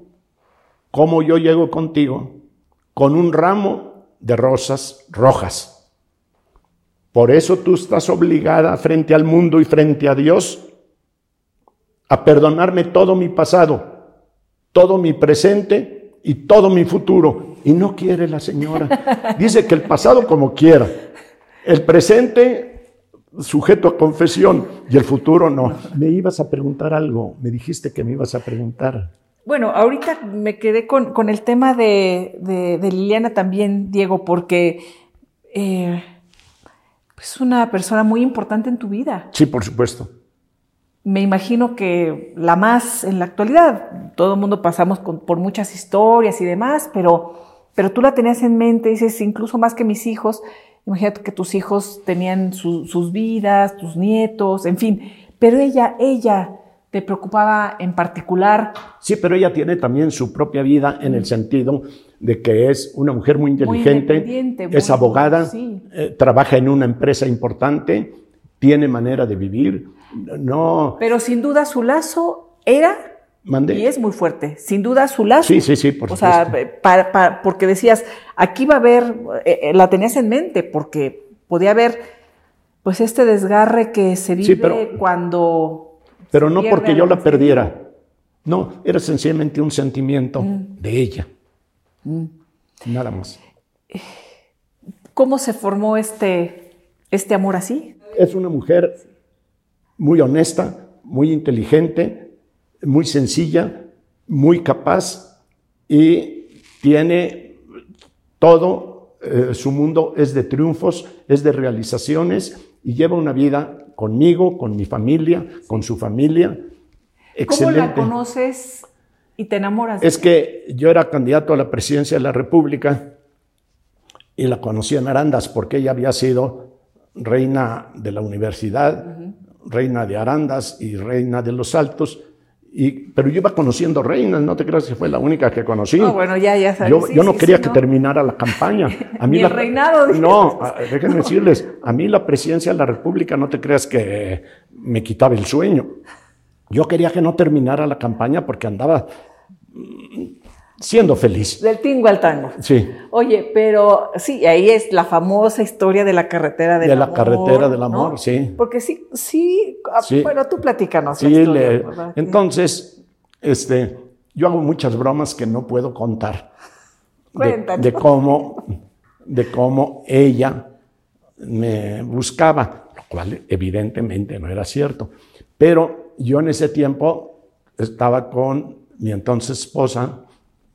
cómo yo llego contigo con un ramo de rosas rojas. Por eso tú estás obligada frente al mundo y frente a Dios a perdonarme todo mi pasado, todo mi presente y todo mi futuro. Y no quiere la señora. Dice que el pasado como quiera, el presente sujeto a confesión y el futuro no. Me ibas a preguntar algo, me dijiste que me ibas a preguntar.
Bueno, ahorita me quedé con, el tema de, Liliana también, Diego, porque eh, es una persona muy importante en tu vida.
Sí, por supuesto.
Me imagino que la más en la actualidad, todo el mundo pasamos por muchas historias y demás, pero, pero tú la tenías en mente, dices, incluso más que mis hijos, Imagínate que tus hijos tenían sus vidas, tus nietos, en fin, pero ella, ella te preocupaba en particular.
Sí, pero ella tiene también su propia vida en el sentido de que es una mujer muy inteligente, es abogada, eh, trabaja en una empresa importante, tiene manera de vivir. No.
Pero sin duda su lazo era y es muy fuerte. Sin duda su lazo.
Sí, sí, sí, por
O sea, porque decías, aquí va a haber, eh, eh, la tenías en mente, porque podía haber, pues, este desgarre que se vive cuando.
Pero no porque yo la perdiera. No, era sencillamente un sentimiento mm. de ella. Mm. Nada más.
¿Cómo se formó este, este amor así?
Es una mujer muy honesta, muy inteligente, muy sencilla, muy capaz y tiene todo, eh, su mundo es de triunfos, es de realizaciones y lleva una vida conmigo, con mi familia, con su familia.
Excelente. ¿Cómo la conoces y te enamoras?
es que yo era candidato a la presidencia de la República y la conocí en Arandas porque ella había sido reina de la universidad, reina de Arandas y reina de los Altos pero yo iba conociendo reinas, no te creas que fue la única que conocí.
No, bueno, ya, ya sabes.
Yo, yo no quería que terminara la campaña.
A mí el reinado.
No, déjenme decirles, a mí la presidencia de la República no te creas que me quitaba el sueño. Yo quería que no terminara la campaña porque andaba siendo feliz.
Del tingo al tango.
Sí.
Oye, pero sí, ahí es la famosa historia de la carretera del
de
amor.
De la carretera del amor, sí.
Porque sí, sí, ah, sí, bueno, tú platícanos.
Sí, le, entonces, este, yo hago muchas bromas que no puedo contar.
Cuéntanos.
De, cómo, de cómo ella me buscaba, lo cual evidentemente no era cierto. Pero yo en ese tiempo estaba con mi entonces esposa,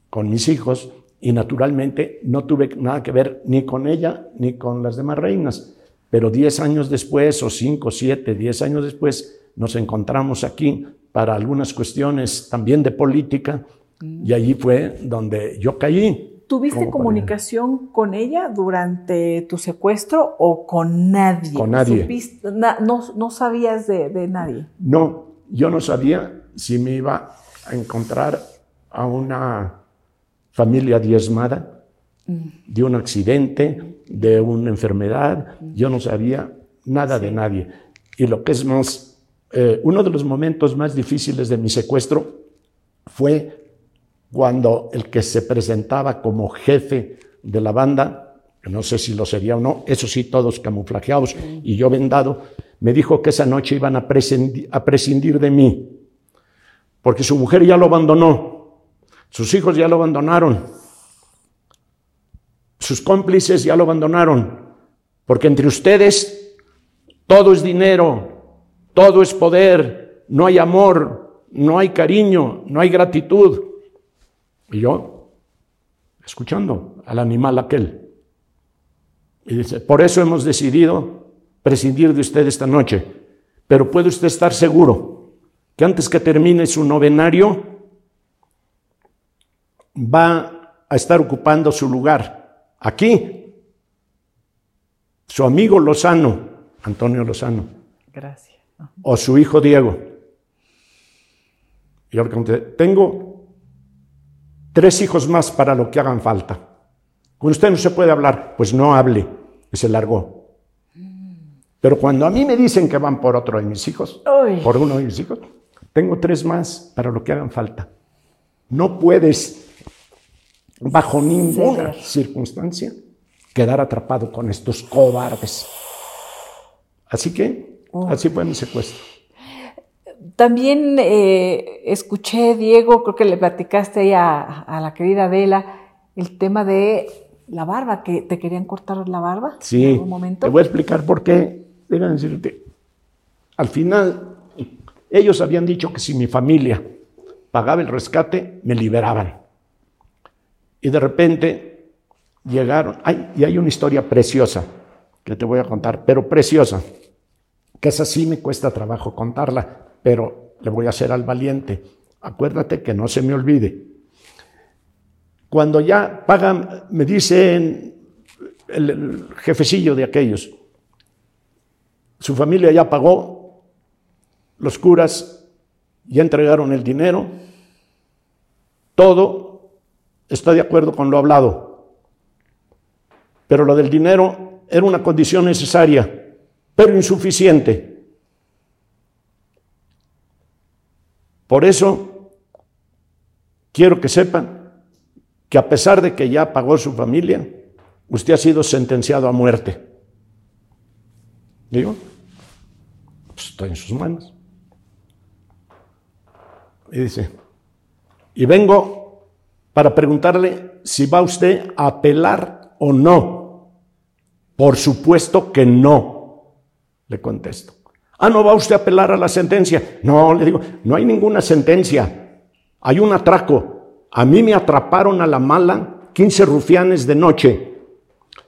con mis hijos y naturalmente no tuve nada que ver ni con ella ni con las demás reinas. Pero diez años después, o cinco, siete, diez años después, nos encontramos aquí para algunas cuestiones también de política y allí fue donde yo caí.
¿Tuviste comunicación con ella durante tu secuestro o con nadie?
Con nadie.
no, no, sabías de, de nadie?
No, yo no sabía si me iba a encontrar a una familia diezmada de un accidente, de una enfermedad. Yo no sabía nada de nadie. Y lo que es más, eh, uno de los momentos más difíciles de mi secuestro fue cuando el que se presentaba como jefe de la banda, no sé si lo sería o no, eso sí, todos camuflajeados y yo vendado, me dijo que esa noche iban a a prescindir de mí, porque su mujer ya lo abandonó sus hijos ya lo abandonaron. Sus cómplices ya lo abandonaron. Porque entre ustedes todo es dinero, todo es poder, no hay amor, no hay cariño, no hay gratitud. Y yo, escuchando al animal aquel, y dice, por eso hemos decidido prescindir de usted esta noche, pero puede usted estar seguro que antes que termine su novenario, va a estar ocupando su lugar. Aquí, su amigo Lozano, Antonio Lozano.
Gracias.
O su hijo Diego. Y ahora tengo tres hijos más para lo que hagan falta. Con usted no se puede hablar, pues no hable. Y se largó. Pero cuando a mí me dicen que van por otro de mis hijos, por uno de mis hijos, tengo tres más para lo que hagan falta. No puedes bajo ninguna circunstancia quedar atrapado con estos cobardes. Así que, así fue mi secuestro.
También eh, escuché, Diego, creo que le platicaste ahí a, la querida Adela, el tema de la barba, que te querían cortar la barba
sí, en algún momento. Te voy a explicar por qué. Déjame decirte, al final, ellos habían dicho que si mi familia pagaba el rescate, me liberaban. Y de repente llegaron, y hay una historia preciosa que te voy a contar, pero preciosa, que esa sí me cuesta trabajo contarla, pero le voy a hacer al valiente. Acuérdate que no se me olvide. Cuando ya pagan, me dicen el, jefecillo de aquellos, su familia ya pagó, los curas ya entregaron el dinero, todo Estoy de acuerdo con lo hablado. Pero lo del dinero era una condición necesaria, pero insuficiente. Por eso quiero que sepan que a pesar de que ya pagó su familia, usted ha sido sentenciado a muerte. Digo, pues está en sus manos. Y dice, y vengo para preguntarle si va usted a apelar o no. Por supuesto que no, le contesto. Ah, ¿no va usted a apelar a la sentencia? No, le digo, no hay ninguna sentencia. Hay un atraco. A mí me atraparon a la mala 15 rufianes de noche.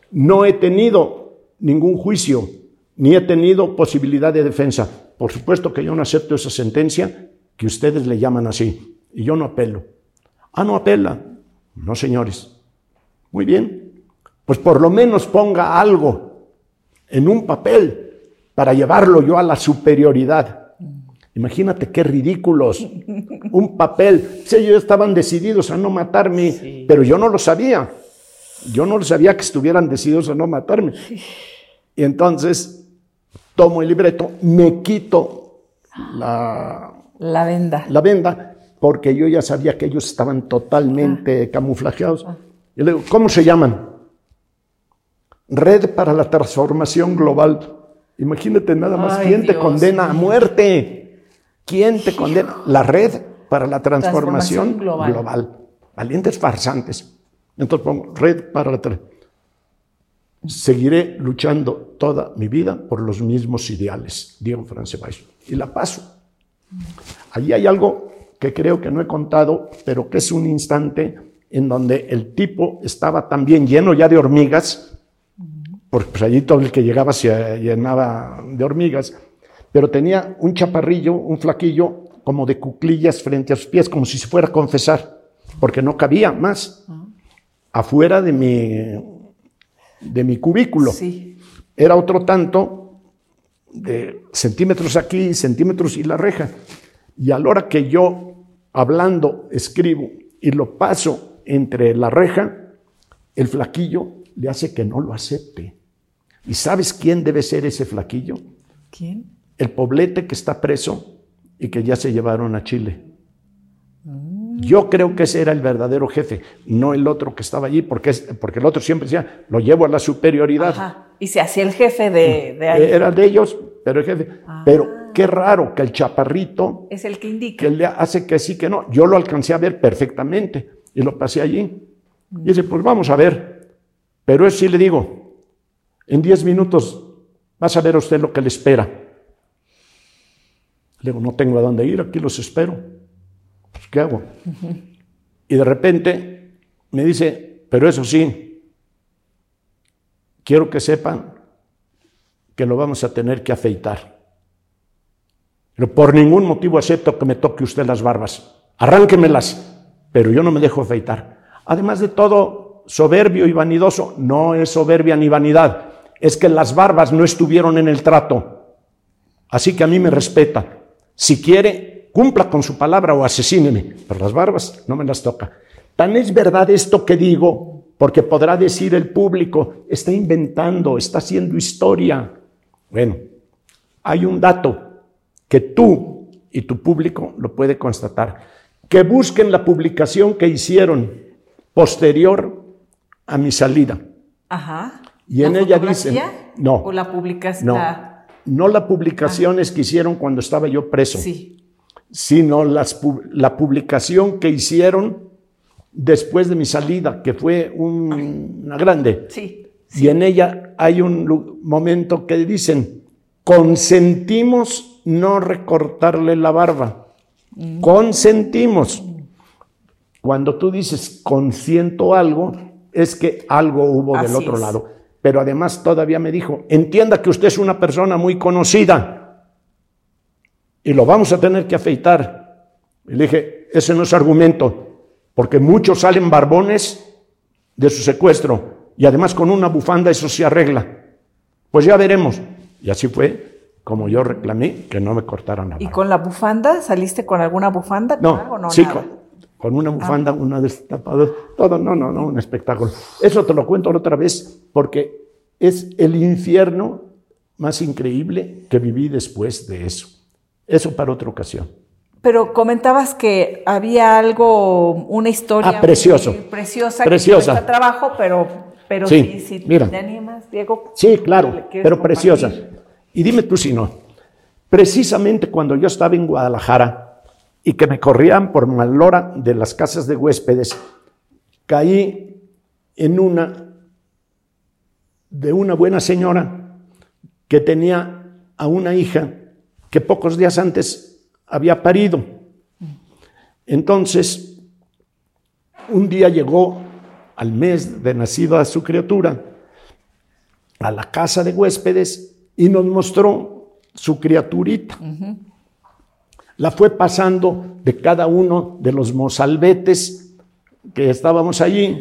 No he tenido ningún juicio, ni he tenido posibilidad de defensa. Por supuesto que yo no acepto esa sentencia que ustedes le llaman así, y yo no apelo. Ah, no apela. No, señores. Muy bien. Pues por lo menos ponga algo en un papel para llevarlo yo a la superioridad. Imagínate qué ridículos. Un papel. Sí, ellos estaban decididos a no matarme, pero yo no lo sabía. Yo no lo sabía que estuvieran decididos a no matarme. Y entonces tomo el libreto, me quito la,
la venda.
La venda, porque yo ya sabía que ellos estaban totalmente ah. camuflajeados. Ah. Y le digo, ¿cómo se llaman? Red para la Transformación Global. Imagínate nada más, ¿quién te condena a muerte? ¿Quién te condena? La red para la transformación, global. Valientes farsantes. Entonces pongo red para la Seguiré luchando toda mi vida por los mismos ideales, Diego Francebais. Y la paso. Allí hay algo que creo que no he contado, pero que es un instante en donde el tipo estaba también lleno ya de hormigas, porque pues allí todo el que llegaba se llenaba de hormigas, pero tenía un chaparrillo, un flaquillo, como de cuclillas frente a sus pies, como si se fuera a confesar, porque no cabía más afuera de mi, de mi cubículo. Era otro tanto de centímetros aquí, centímetros y la reja. Y a la hora que yo, hablando, escribo y lo paso entre la reja, el flaquillo le hace que no lo acepte. ¿Y sabes quién debe ser ese flaquillo?
¿Quién?
el poblete que está preso y que ya se llevaron a Chile. Yo creo que ese era el verdadero jefe, no el otro que estaba allí, porque, porque el otro siempre decía, lo llevo a la superioridad.
Y se hacía el jefe de, de ahí.
Era de ellos, pero el jefe. Ah. Pero qué raro que el chaparrito...
Es el que indica.
Que le hace que sí, que no. Yo lo alcancé a ver perfectamente y lo pasé allí. Y dice, pues vamos a ver. Pero eso sí le digo, en 10 minutos vas a ver a usted lo que le espera. Le digo, no tengo a dónde ir, aquí los espero. Pues, ¿Qué hago? Y de repente me dice, pero eso sí, quiero que sepan que lo vamos a tener que afeitar. Pero por ningún motivo acepto que me toque usted las barbas. Arránquemelas, pero yo no me dejo afeitar. Además de todo, soberbio y vanidoso, no es soberbia ni vanidad, es que las barbas no estuvieron en el trato. Así que a mí me respeta. Si quiere, cumpla con su palabra o asesíneme, pero las barbas no me las toca. Tan es verdad esto que digo, porque podrá decir el público, está inventando, está haciendo historia. Bueno, hay un dato que tú y tu público lo puede constatar. Que busquen la publicación que hicieron posterior a mi salida.
Ajá.
Y en ella dicen, no.
¿O la publicación? No
no las publicaciones que hicieron cuando estaba yo preso, sino las, la publicación que hicieron después de mi salida, que fue una grande. Y en ella hay un momento que dicen, consentimos no recortarle la barba. Consentimos. Cuando tú dices consiento algo, es que algo hubo del otro lado. Pero además todavía me dijo, entienda que usted es una persona muy conocida y lo vamos a tener que afeitar. Y le dije, ese no es argumento, porque muchos salen barbones de su secuestro y además con una bufanda eso se arregla. Pues ya veremos. Y así fue como yo reclamé que no me cortaran la barba.
¿Y con la bufanda? ¿Saliste con alguna bufanda?
No, no sí, con una bufanda, una destapada, todo, no, no, no, un espectáculo. Eso te lo cuento otra vez porque es el infierno más increíble que viví después de eso. Eso para otra ocasión.
Pero comentabas que había algo, una historia
ah, precioso.
preciosa,
preciosa.
Que trabajo, pero, pero
sí,
si,
mira.
te animas, Diego.
Sí, claro, pero preciosa. Y dime tú si no. Precisamente cuando yo estaba en Guadalajara, y que me corrían por malora de las casas de huéspedes, caí en una de una buena señora que tenía a una hija que pocos días antes había parido. Entonces, un día llegó al mes de nacido a su criatura a la casa de huéspedes y nos mostró su criaturita la fue pasando de cada uno de los mozalbetes que estábamos allí.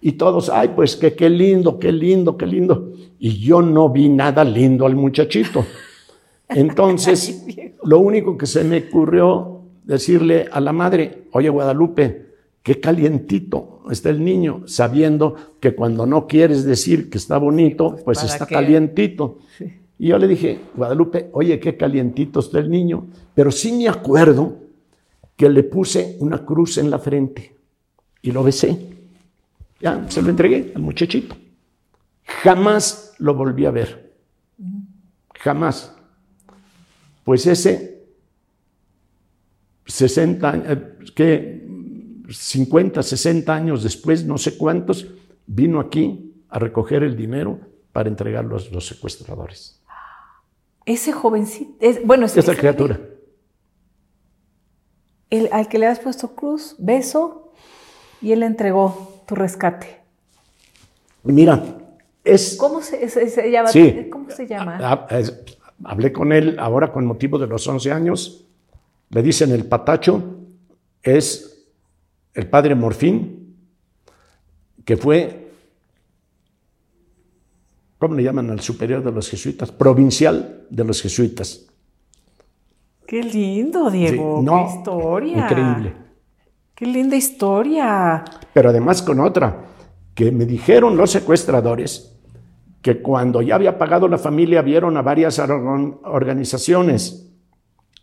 Y todos, ay, pues que qué lindo, qué lindo, qué lindo. Y yo no vi nada lindo al muchachito. Entonces, lo único que se me ocurrió decirle a la madre, oye Guadalupe, qué calientito está el niño, sabiendo que cuando no quieres decir que está bonito, pues,
¿para
está
qué?
calientito.
Sí.
Y yo le dije, Guadalupe, oye, qué calientito está el niño, pero sí me acuerdo que le puse una cruz en la frente y lo besé. Ya, se lo entregué al muchachito. Jamás lo volví a ver. Jamás. Pues ese 60, años, que 50, 60 años después, no sé cuántos, vino aquí a recoger el dinero para entregarlo a los secuestradores.
Ese jovencito, es, bueno, ese-
Esa criatura.
el, al que le has puesto cruz, beso, y él le entregó tu rescate.
Mira, es...
¿Cómo se, se- se llama?
Sí.
¿Cómo se llama?
Es- hablé con él ahora con motivo de los 11 años. Le dicen el patacho, es el padre Morfín, que fue, ¿cómo le llaman al superior de los jesuitas? Provincial de los jesuitas.
Qué lindo, Diego.
Sí, no,
qué historia.
Increíble.
Qué linda historia.
Pero además con otra, que me dijeron los secuestradores que cuando ya había pagado la familia vieron a varias organ- organizaciones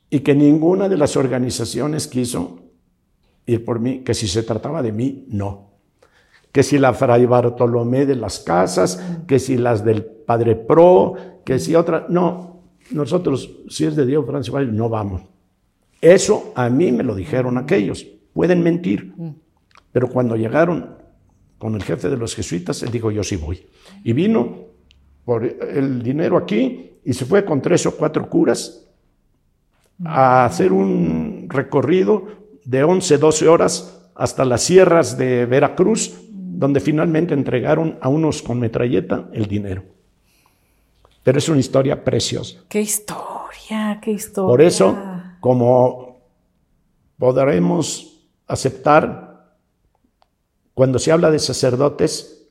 y que ninguna de las organizaciones quiso ir por mí, que si se trataba de mí, no. Que si la Fray Bartolomé de las Casas, que si las del Padre Pro, que si otra, no, nosotros, si es de Dios, Francia, Valle, no vamos. Eso a mí me lo dijeron aquellos, pueden mentir, pero cuando llegaron con el jefe de los jesuitas, él dijo, yo sí voy. Y vino por el dinero aquí y se fue con tres o cuatro curas a hacer un recorrido de 11, 12 horas hasta las sierras de Veracruz, donde finalmente entregaron a unos con metralleta el dinero. Pero es una historia preciosa.
Qué historia, qué historia.
Por eso, como podremos aceptar, cuando se habla de sacerdotes,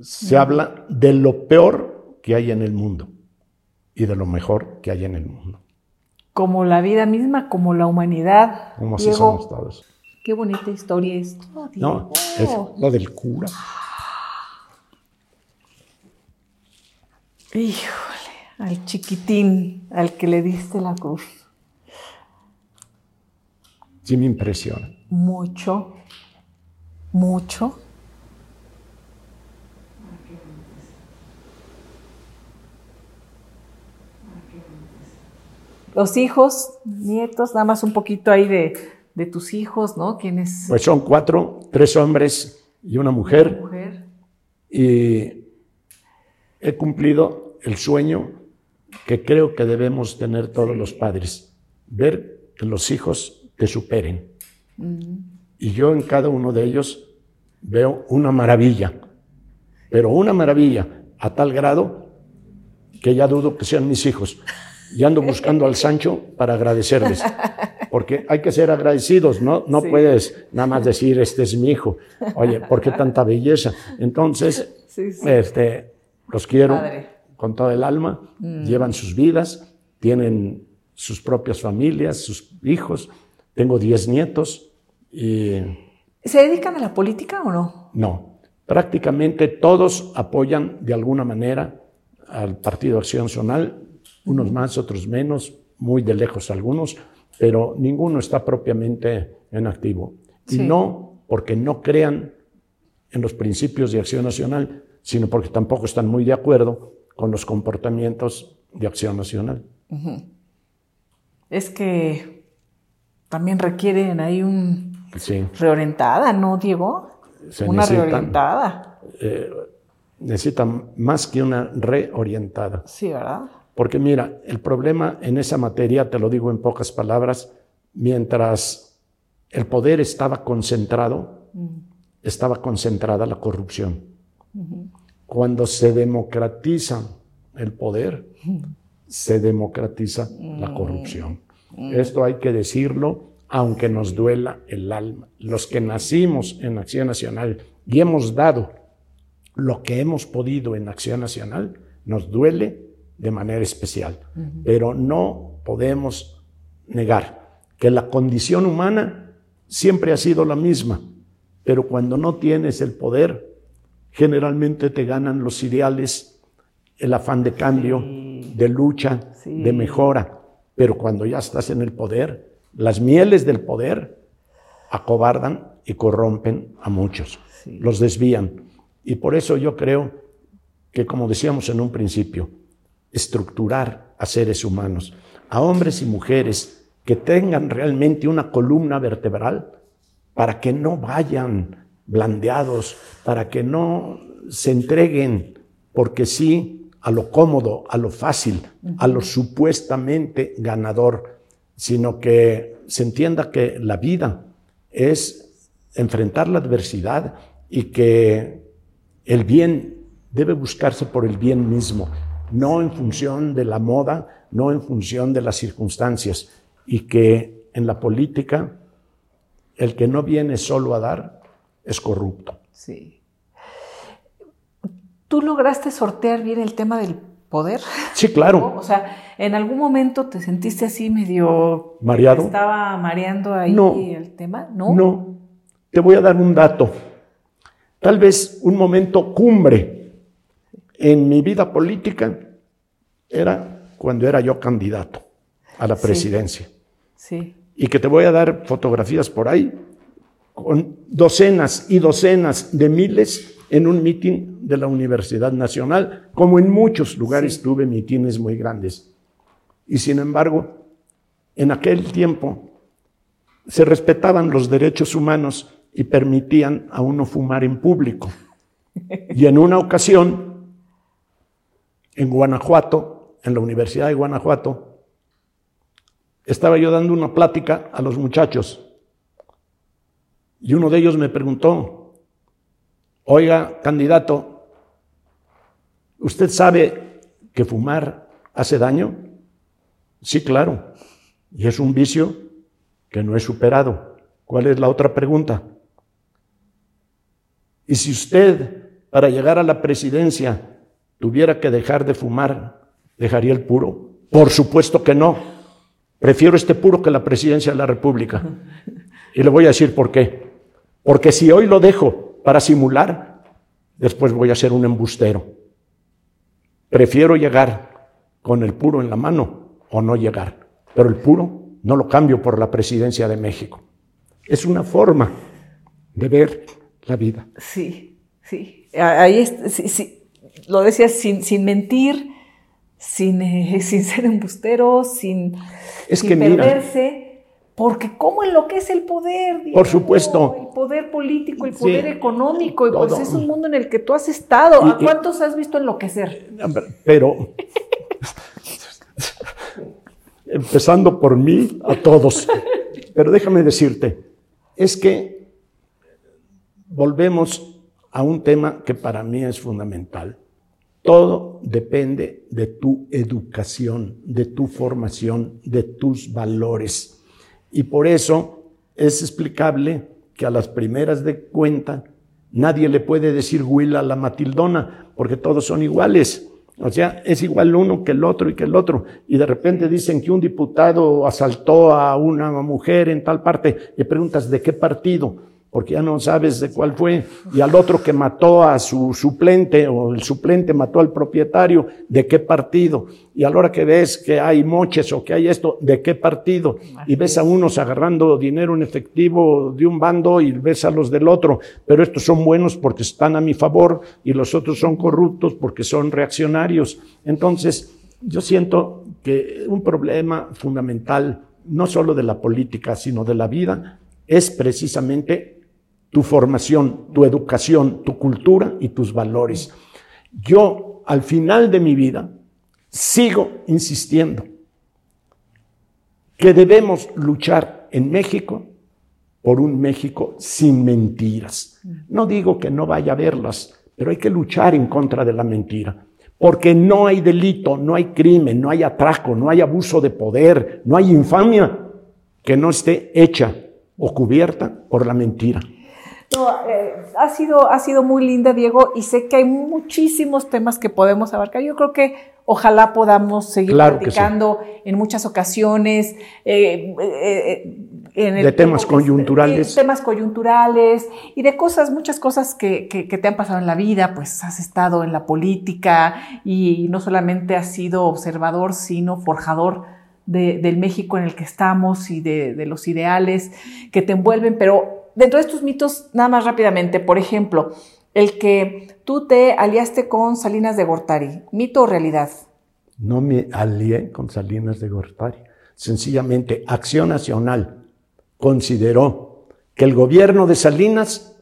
se habla de lo peor que hay en el mundo y de lo mejor que hay en el mundo.
Como la vida misma, como la humanidad.
Como así
Diego,
somos todos.
Qué bonita historia esto,
No, es lo del cura.
Híjole, al chiquitín al que le diste la cruz.
Sí me impresiona.
Mucho, mucho. Los hijos, nietos, nada más un poquito ahí de, de tus hijos, ¿no? ¿Quién
Pues son cuatro, tres hombres y una mujer.
mujer?
Y he cumplido el sueño que creo que debemos tener todos los padres, ver que los hijos te superen. Y yo en cada uno de ellos veo una maravilla, pero una maravilla a tal grado que ya dudo que sean mis hijos. Y ando buscando al Sancho para agradecerles, porque hay que ser agradecidos, ¿no? No
Sí.
puedes nada más decir, este es mi hijo. Oye, ¿por qué tanta belleza? Entonces,
Sí, sí.
este, los quiero
Padre.
con todo el alma, llevan sus vidas, tienen sus propias familias, sus hijos. Tengo 10 nietos y
¿Se dedican a la política o no?
no, prácticamente todos apoyan de alguna manera al Partido Acción Nacional, unos más, otros menos, muy de lejos algunos, pero ninguno está propiamente en activo. Y
Sí.
no porque no crean en los principios de Acción Nacional, sino porque tampoco están muy de acuerdo con los comportamientos de Acción Nacional.
Es que también requieren ahí un
Sí,
reorientada, ¿no, Diego?
Se
Una
necesitan.
reorientada.
necesitan más que una reorientada.
Sí, ¿verdad?
Porque mira, el problema en esa materia, te lo digo en pocas palabras, mientras el poder estaba concentrado, estaba concentrada la corrupción. Cuando se democratiza el poder, se democratiza la corrupción. Esto hay que decirlo, aunque nos duela el alma. Los que nacimos en Acción Nacional y hemos dado lo que hemos podido en Acción Nacional, nos duele de manera especial, pero no podemos negar que la condición humana siempre ha sido la misma, pero cuando no tienes el poder, generalmente te ganan los ideales, el afán de cambio, de lucha, de mejora, pero cuando ya estás en el poder, las mieles del poder acobardan y corrompen a muchos, los desvían. Y por eso yo creo que, como decíamos en un principio, estructurar a seres humanos, a hombres y mujeres que tengan realmente una columna vertebral para que no vayan blandeados, para que no se entreguen porque sí a lo cómodo, a lo fácil, a lo supuestamente ganador, sino que se entienda que la vida es enfrentar la adversidad y que el bien debe buscarse por el bien mismo, no en función de la moda, no en función de las circunstancias, y que en la política el que no viene solo a dar es corrupto.
Sí. ¿Tú lograste sortear bien el tema del poder?
Sí, claro.
O sea, ¿en algún momento te sentiste así medio...
¿Mareado?
¿Estaba mareando ahí el tema?
No. No. Te voy a dar un dato. Tal vez un momento cumbre en mi vida política era cuando era yo candidato a la presidencia.
Sí.
Y que te voy a dar fotografías por ahí, con docenas y docenas de miles en un mitin de la Universidad Nacional, como en muchos lugares tuve mitines muy grandes. Y sin embargo, en aquel tiempo se respetaban los derechos humanos y permitían a uno fumar en público. Y en una ocasión, en Guanajuato, en la Universidad de Guanajuato, estaba yo dando una plática a los muchachos y uno de ellos me preguntó, oiga, candidato, ¿usted sabe que fumar hace daño? Sí, claro, y es un vicio que no he superado. ¿Cuál es la otra pregunta? Y si usted, para llegar a la presidencia, tuviera que dejar de fumar, ¿dejaría el puro? Por supuesto que no. Prefiero este puro que la presidencia de la República. Y le voy a decir por qué. Porque si hoy lo dejo para simular, después voy a ser un embustero. Prefiero llegar con el puro en la mano o no llegar. Pero el puro no lo cambio por la presidencia de México. Es una forma de ver la vida.
Sí, sí. Ahí sí, lo decías sin, sin mentir, sin, eh, sin ser embustero, sin,
es que
perderse. Porque ¿cómo enloquece el poder?
Por supuesto.
El poder político, el poder económico, y pues es un mundo en el que tú has estado. ¿A cuántos has visto enloquecer?
Pero, empezando por mí, a todos. Pero déjame decirte, es que volvemos a un tema que para mí es fundamental. Todo depende de tu educación, de tu formación, de tus valores. Y por eso es explicable que a las primeras de cuenta nadie le puede decir Will a la Matildona, porque todos son iguales. O sea, es igual uno que el otro y que el otro. Y de repente dicen que un diputado asaltó a una mujer en tal parte y preguntas de qué partido porque ya no sabes de cuál fue, y al otro que mató a su suplente, o el suplente mató al propietario, de qué partido, y a la hora que ves que hay moches o que hay esto, de qué partido, y ves a unos agarrando dinero en efectivo de un bando y ves a los del otro, pero estos son buenos porque están a mi favor y los otros son corruptos porque son reaccionarios. Entonces, yo siento que un problema fundamental, no solo de la política, sino de la vida, es precisamente tu formación, tu educación, tu cultura y tus valores. Yo, al final de mi vida, sigo insistiendo que debemos luchar en México por un México sin mentiras. No digo que no vaya a verlas, pero hay que luchar en contra de la mentira. Porque no hay delito, no hay crimen, no hay atraco, no hay abuso de poder, no hay infamia que no esté hecha o cubierta por la mentira.
Eh, ha, sido, ha sido muy linda, Diego, y sé que hay muchísimos temas que podemos abarcar. Yo creo que ojalá podamos seguir platicando en muchas ocasiones. Eh, eh,
de temas coyunturales.
temas coyunturales y de cosas, muchas cosas que, te han pasado en la vida, pues has estado en la política y no solamente has sido observador, sino forjador del México en el que estamos y de, de los ideales que te envuelven, pero dentro de estos mitos, nada más rápidamente, por ejemplo, el que tú te aliaste con Salinas de Gortari, ¿mito o realidad?
No me alié con Salinas de Gortari. Sencillamente, Acción Nacional consideró que el gobierno de Salinas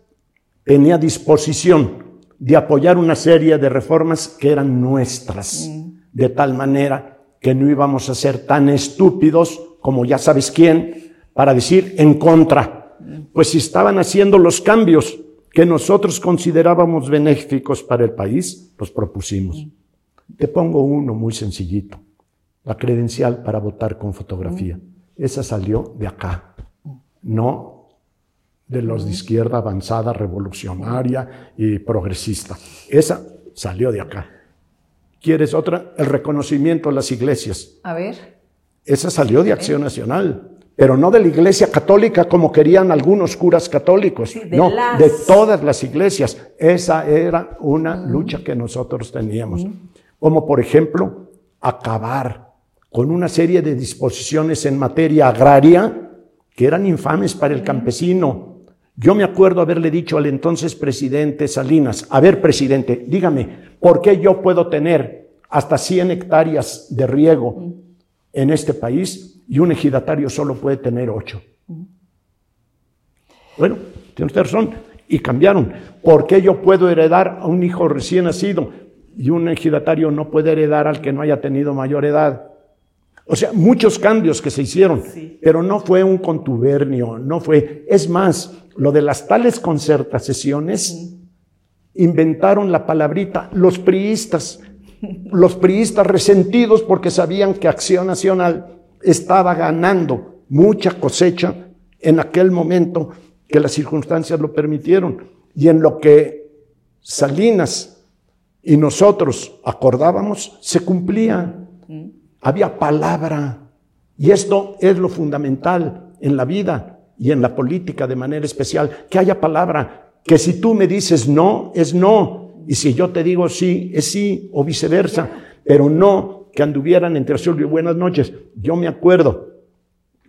tenía disposición de apoyar una serie de reformas que eran nuestras, mm. de tal manera que no íbamos a ser tan estúpidos como ya sabes quién, para decir en contra pues si estaban haciendo los cambios que nosotros considerábamos benéficos para el país, los propusimos. Te pongo uno muy sencillito, la credencial para votar con fotografía. Esa salió de acá, no de los de izquierda avanzada, revolucionaria y progresista. Esa salió de acá. ¿Quieres otra? El reconocimiento a las iglesias.
A ver.
Esa salió de Acción Nacional pero no de la iglesia católica como querían algunos curas católicos, no, de todas las iglesias. Esa era una lucha que nosotros teníamos. Como por ejemplo, acabar con una serie de disposiciones en materia agraria que eran infames para el campesino. Yo me acuerdo haberle dicho al entonces presidente Salinas, a ver presidente, dígame, ¿por qué yo puedo tener hasta 100 hectáreas de riego en este país y un ejidatario solo puede tener ocho. Bueno, tiene usted razón. Y cambiaron. ¿Por qué yo puedo heredar a un hijo recién nacido y un ejidatario no puede heredar al que no haya tenido mayor edad? O sea, muchos cambios que se hicieron, pero no fue un contubernio, no fue. Es más, lo de las tales concertaciones, inventaron la palabrita los priistas, los priistas resentidos porque sabían que Acción Nacional estaba ganando mucha cosecha en aquel momento que las circunstancias lo permitieron. Y en lo que Salinas y nosotros acordábamos, se cumplía. Había palabra. Y esto es lo fundamental en la vida y en la política de manera especial, que haya palabra. Que si tú me dices no, es no. Y si yo te digo sí, es sí, o viceversa. Pero no que anduvieran entre azul y buenas noches. Yo me acuerdo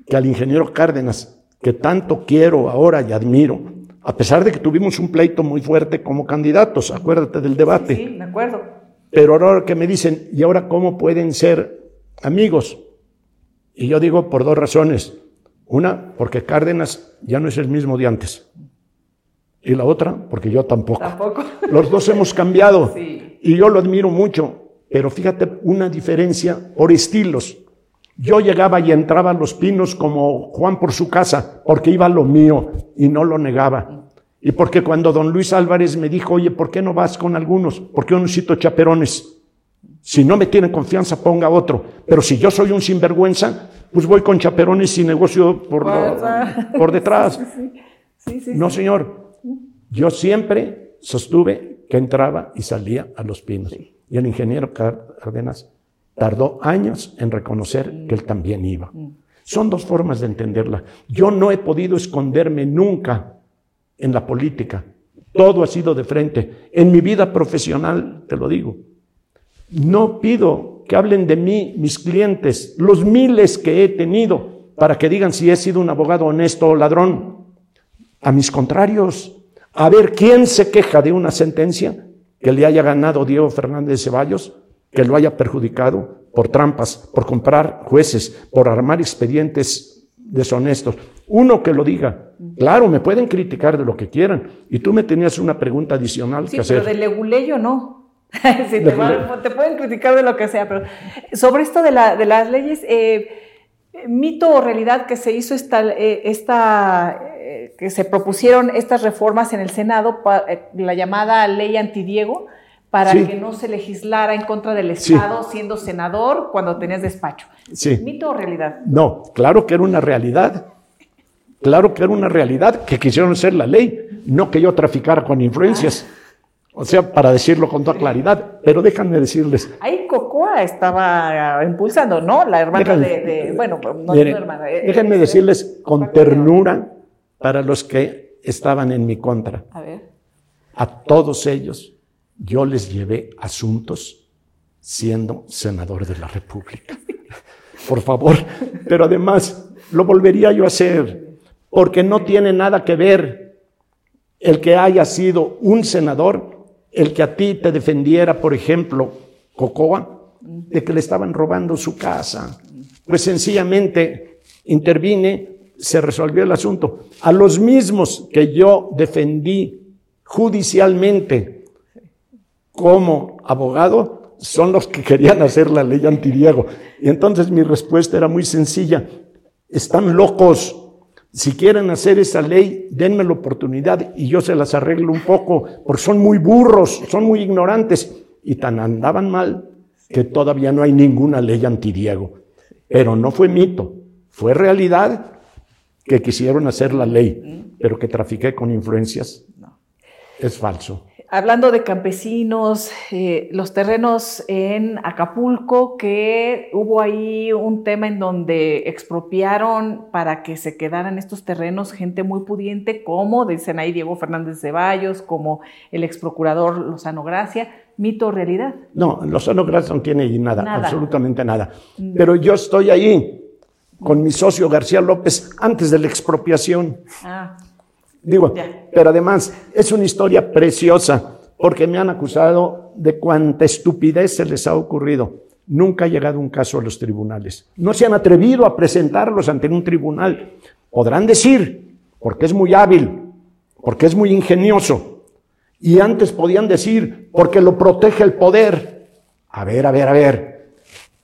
que al ingeniero Cárdenas, que tanto quiero ahora y admiro, a pesar de que tuvimos un pleito muy fuerte como candidatos, acuérdate del debate.
Sí, me acuerdo.
Pero ahora que me dicen, ¿y ahora cómo pueden ser amigos? Y yo digo por dos razones. Una, porque Cárdenas ya no es el mismo de antes. Y la otra, porque yo tampoco.
¿Tampoco?
Los dos hemos cambiado. Sí. Y yo lo admiro mucho. Pero fíjate una diferencia por estilos. Yo llegaba y entraba a los pinos como Juan por su casa, porque iba lo mío y no lo negaba. Y porque cuando don Luis Álvarez me dijo, oye, ¿por qué no vas con algunos? Porque yo necesito chaperones. Si no me tienen confianza, ponga otro. Pero si yo soy un sinvergüenza, pues voy con chaperones y negocio por, por detrás. no, señor. Yo siempre sostuve que entraba y salía a los pinos. Y el ingeniero Cárdenas tardó años en reconocer que él también iba. Son dos formas de entenderla. Yo no he podido esconderme nunca en la política. Todo ha sido de frente. En mi vida profesional, te lo digo, no pido que hablen de mí mis clientes, los miles que he tenido, para que digan si he sido un abogado honesto o ladrón. A mis contrarios, a ver quién se queja de una sentencia que le haya ganado Diego Fernández Ceballos, que lo haya perjudicado por trampas, por comprar jueces, por armar expedientes deshonestos. Uno que lo diga. Claro, me pueden criticar de lo que quieran. Y tú me tenías una pregunta adicional que hacer.
Pero de Leguleyo no. sí, te, pueden criticar de lo que sea, pero sobre esto de, la, de las leyes, eh, mito o realidad que se hizo esta, eh, esta que se propusieron estas reformas en el Senado, eh, la llamada ley antidiego, para que no se legislara en contra del Estado siendo senador cuando tenías despacho. ¿Mito o realidad?
No, claro que era una realidad. Claro que era una realidad que quisieron hacer la ley, no que yo traficara con influencias. O sea, para decirlo con toda claridad, pero déjenme decirles.
Ahí Cocoa estaba impulsando, ¿no? La hermana de, Bueno, no es hermana.
Eh, déjenme eh, decirles con ternura para los que estaban en mi contra.
A ver.
A todos ellos yo les llevé asuntos siendo senador de la República. Por favor. Pero además, lo volvería yo a hacer, porque no tiene nada que ver el que haya sido un senador el que a ti te defendiera, por ejemplo, Cocoa, de que le estaban robando su casa. Pues sencillamente intervine, se resolvió el asunto. A los mismos que yo defendí judicialmente como abogado, son los que querían hacer la ley antiriego. Y entonces mi respuesta era muy sencilla. Están locos. Si quieren hacer esa ley, denme la oportunidad y yo se las arreglo un poco, porque son muy burros, son muy ignorantes y tan andaban mal que todavía no hay ninguna ley antiriego. Pero no fue mito, fue realidad que quisieron hacer la ley, pero que trafiqué con influencias. Es falso
hablando de campesinos, eh, los terrenos en Acapulco, que hubo ahí un tema en donde expropiaron para que se quedaran estos terrenos gente muy pudiente, como dicen ahí Diego Fernández Ceballos, como el ex procurador Lozano Gracia. ¿Mito o realidad?
No, Lozano Gracia no tiene nada, absolutamente nada. Mm. Pero yo estoy ahí con mi socio García López antes de la expropiación. Ah. Digo, pero además es una historia preciosa porque me han acusado de cuánta estupidez se les ha ocurrido. Nunca ha llegado un caso a los tribunales. No se han atrevido a presentarlos ante un tribunal. Podrán decir, porque es muy hábil, porque es muy ingenioso. Y antes podían decir, porque lo protege el poder. A ver, a ver, a ver.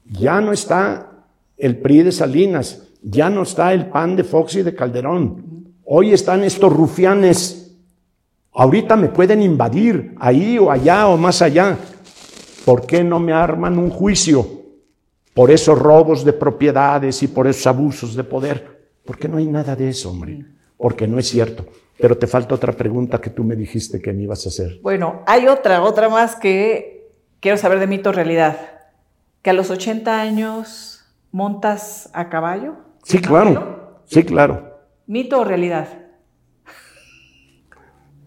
Ya no está el PRI de Salinas, ya no está el PAN de Fox y de Calderón. Hoy están estos rufianes. Ahorita me pueden invadir ahí o allá o más allá. ¿Por qué no me arman un juicio por esos robos de propiedades y por esos abusos de poder? Porque no hay nada de eso, hombre. Porque no es cierto. Pero te falta otra pregunta que tú me dijiste que me ibas a hacer.
Bueno, hay otra, otra más que quiero saber de mito realidad. Que a los 80 años montas a caballo.
Sí, claro. Sí, claro.
¿Mito o realidad?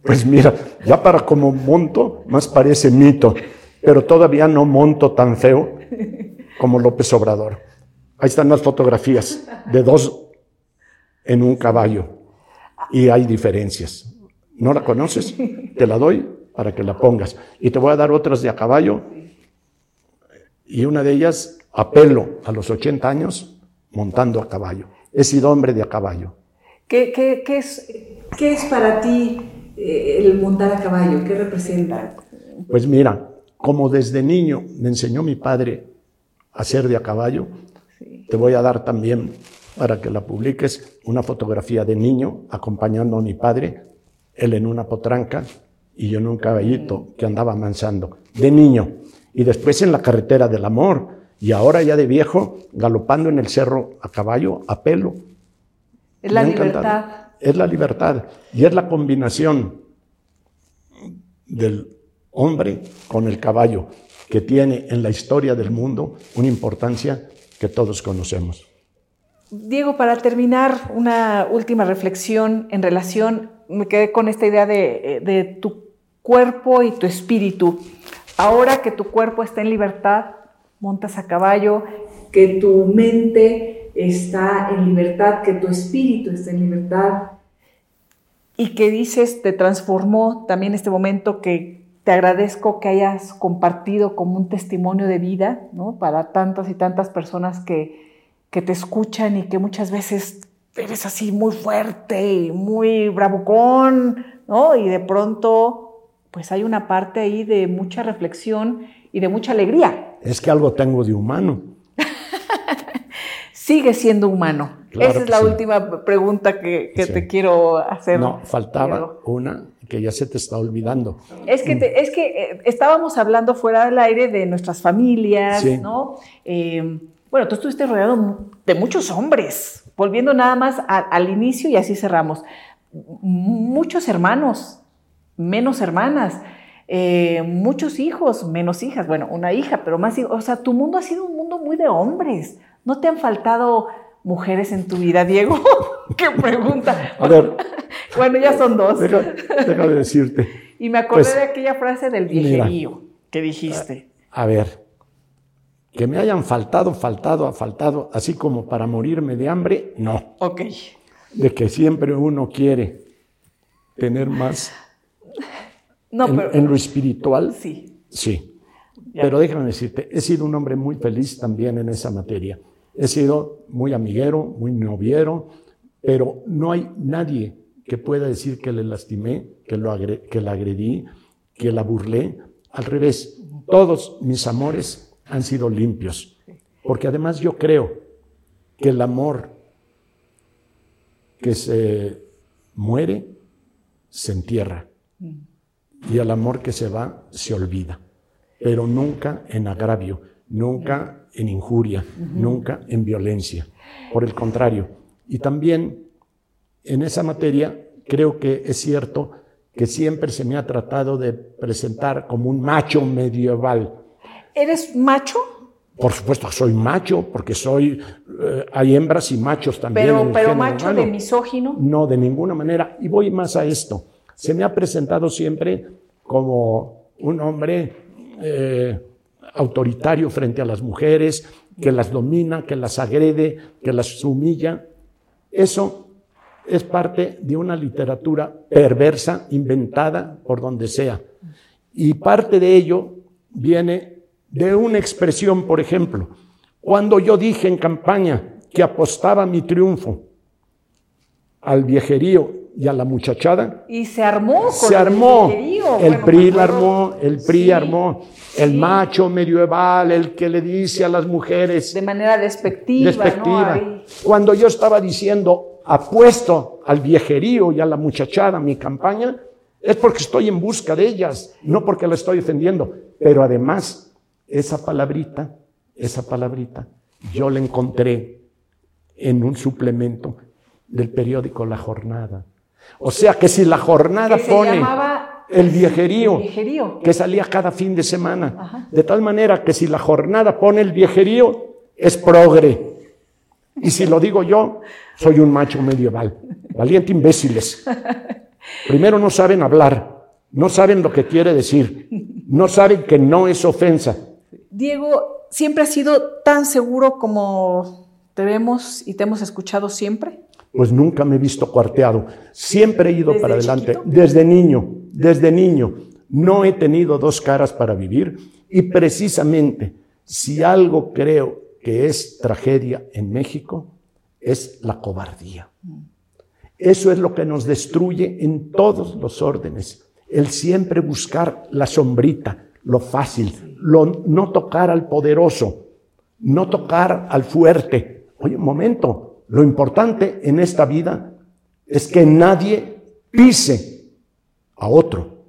Pues mira, ya para como monto, más parece mito, pero todavía no monto tan feo como López Obrador. Ahí están las fotografías de dos en un caballo y hay diferencias. ¿No la conoces? Te la doy para que la pongas. Y te voy a dar otras de a caballo y una de ellas a pelo a los 80 años montando a caballo. He sido hombre de a caballo.
¿Qué, qué, qué, es, qué es, para ti eh, el montar a caballo? ¿Qué representa?
Pues mira, como desde niño me enseñó mi padre a ser de a caballo, te voy a dar también, para que la publiques, una fotografía de niño acompañando a mi padre, él en una potranca y yo en un caballito que andaba amansando, de niño. Y después en la carretera del amor, y ahora ya de viejo, galopando en el cerro a caballo, a pelo,
es la libertad.
Es la libertad y es la combinación del hombre con el caballo que tiene en la historia del mundo una importancia que todos conocemos.
Diego, para terminar, una última reflexión en relación, me quedé con esta idea de, de tu cuerpo y tu espíritu. Ahora que tu cuerpo está en libertad, montas a caballo, que tu mente está en libertad, que tu espíritu está en libertad y que dices, te transformó también este momento que te agradezco que hayas compartido como un testimonio de vida, ¿no? Para tantas y tantas personas que, que te escuchan y que muchas veces eres así muy fuerte y muy bravucón, ¿no? Y de pronto, pues hay una parte ahí de mucha reflexión y de mucha alegría.
Es que algo tengo de humano
sigue siendo humano? Esa es la última pregunta que, te quiero hacer.
No, faltaba una que ya se te está olvidando.
Es que, es que eh, estábamos hablando fuera del aire de nuestras familias, ¿no? Eh, Bueno, tú estuviste rodeado de muchos hombres, volviendo nada más al inicio y así cerramos. Muchos hermanos, menos hermanas, eh, muchos hijos, menos hijas, bueno, una hija, pero más hijos. O sea, tu mundo ha sido un mundo muy de hombres. ¿No te han faltado mujeres en tu vida, Diego? ¿Qué pregunta?
A ver.
bueno, ya son dos.
Déjame decirte.
Y me acordé pues, de aquella frase del viejerío que dijiste.
A, ver, que me hayan faltado, faltado, faltado, así como para morirme de hambre, no.
Ok.
De que siempre uno quiere tener más
no,
en,
pero,
en lo espiritual.
Sí.
Sí. Pero déjame decirte, he sido un hombre muy feliz también en esa materia. He sido muy amiguero, muy noviero, pero no hay nadie que pueda decir que le lastimé, que, lo que la agredí, que la burlé. Al revés, todos mis amores han sido limpios. Porque además yo creo que el amor que se muere se entierra. Y el amor que se va se olvida. Pero nunca en agravio, nunca en injuria, nunca en violencia. Por el contrario. Y también en esa materia creo que es cierto que siempre se me ha tratado de presentar como un macho medieval.
¿Eres macho?
Por supuesto, soy macho, porque soy. Eh, hay hembras y machos también.
Pero, pero macho de misógino.
No, de ninguna manera. Y voy más a esto. Se me ha presentado siempre como un hombre eh, autoritario frente a las mujeres, que las domina, que las agrede, que las humilla. Eso es parte de una literatura perversa, inventada por donde sea. Y parte de ello viene de una expresión, por ejemplo, cuando yo dije en campaña que apostaba mi triunfo al viejerío y a la muchachada.
Y se armó.
se armó. El, PRI la armó, el PRI armó. El macho medieval, el que le dice a las mujeres.
De manera despectiva.
Despectiva. Cuando yo estaba diciendo, apuesto al viejerío y a la muchachada mi campaña, es porque estoy en busca de ellas, no porque la estoy defendiendo. Pero además, esa palabrita, esa palabrita, yo la encontré en un suplemento del periódico La Jornada. O sea que si la jornada pone el viejerío, que salía cada fin de semana, de tal manera que si la jornada pone el viejerío, es progre. Y si lo digo yo, soy un macho medieval. Valiente imbéciles. Primero no saben hablar, no saben lo que quiere decir, no saben que no es ofensa.
Diego, ¿siempre has sido tan seguro como te vemos y te hemos escuchado siempre?
Pues nunca me he visto cuarteado. Siempre he ido para adelante. Desde niño, desde niño. No he tenido dos caras para vivir y precisamente si algo creo que es tragedia en México es la cobardía. Eso es lo que nos destruye en todos los órdenes. El siempre buscar la sombrita, lo fácil, lo, no tocar al poderoso, no tocar al fuerte. Oye, un momento, lo importante en esta vida es que nadie pise a otro,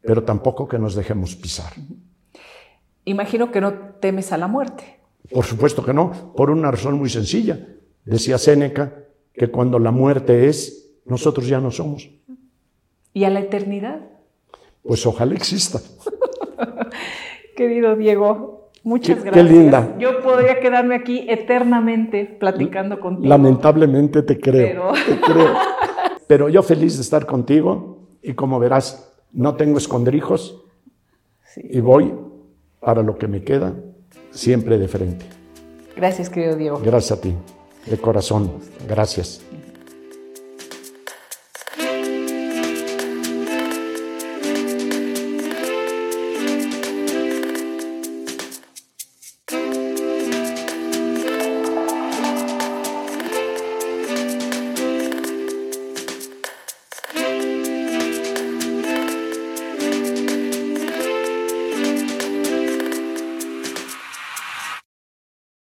pero tampoco que nos dejemos pisar.
Imagino que no temes a la muerte.
Por supuesto que no, por una razón muy sencilla. Decía Séneca que cuando la muerte es, nosotros ya no somos.
¿Y a la eternidad?
Pues ojalá exista.
Querido Diego, muchas gracias.
Qué linda.
Yo podría quedarme aquí eternamente platicando contigo.
Lamentablemente te creo. Pero... Te creo. Pero yo feliz de estar contigo y como verás, no tengo escondrijos y voy para lo que me queda siempre de frente.
Gracias, querido Diego.
Gracias a ti, de corazón. Gracias.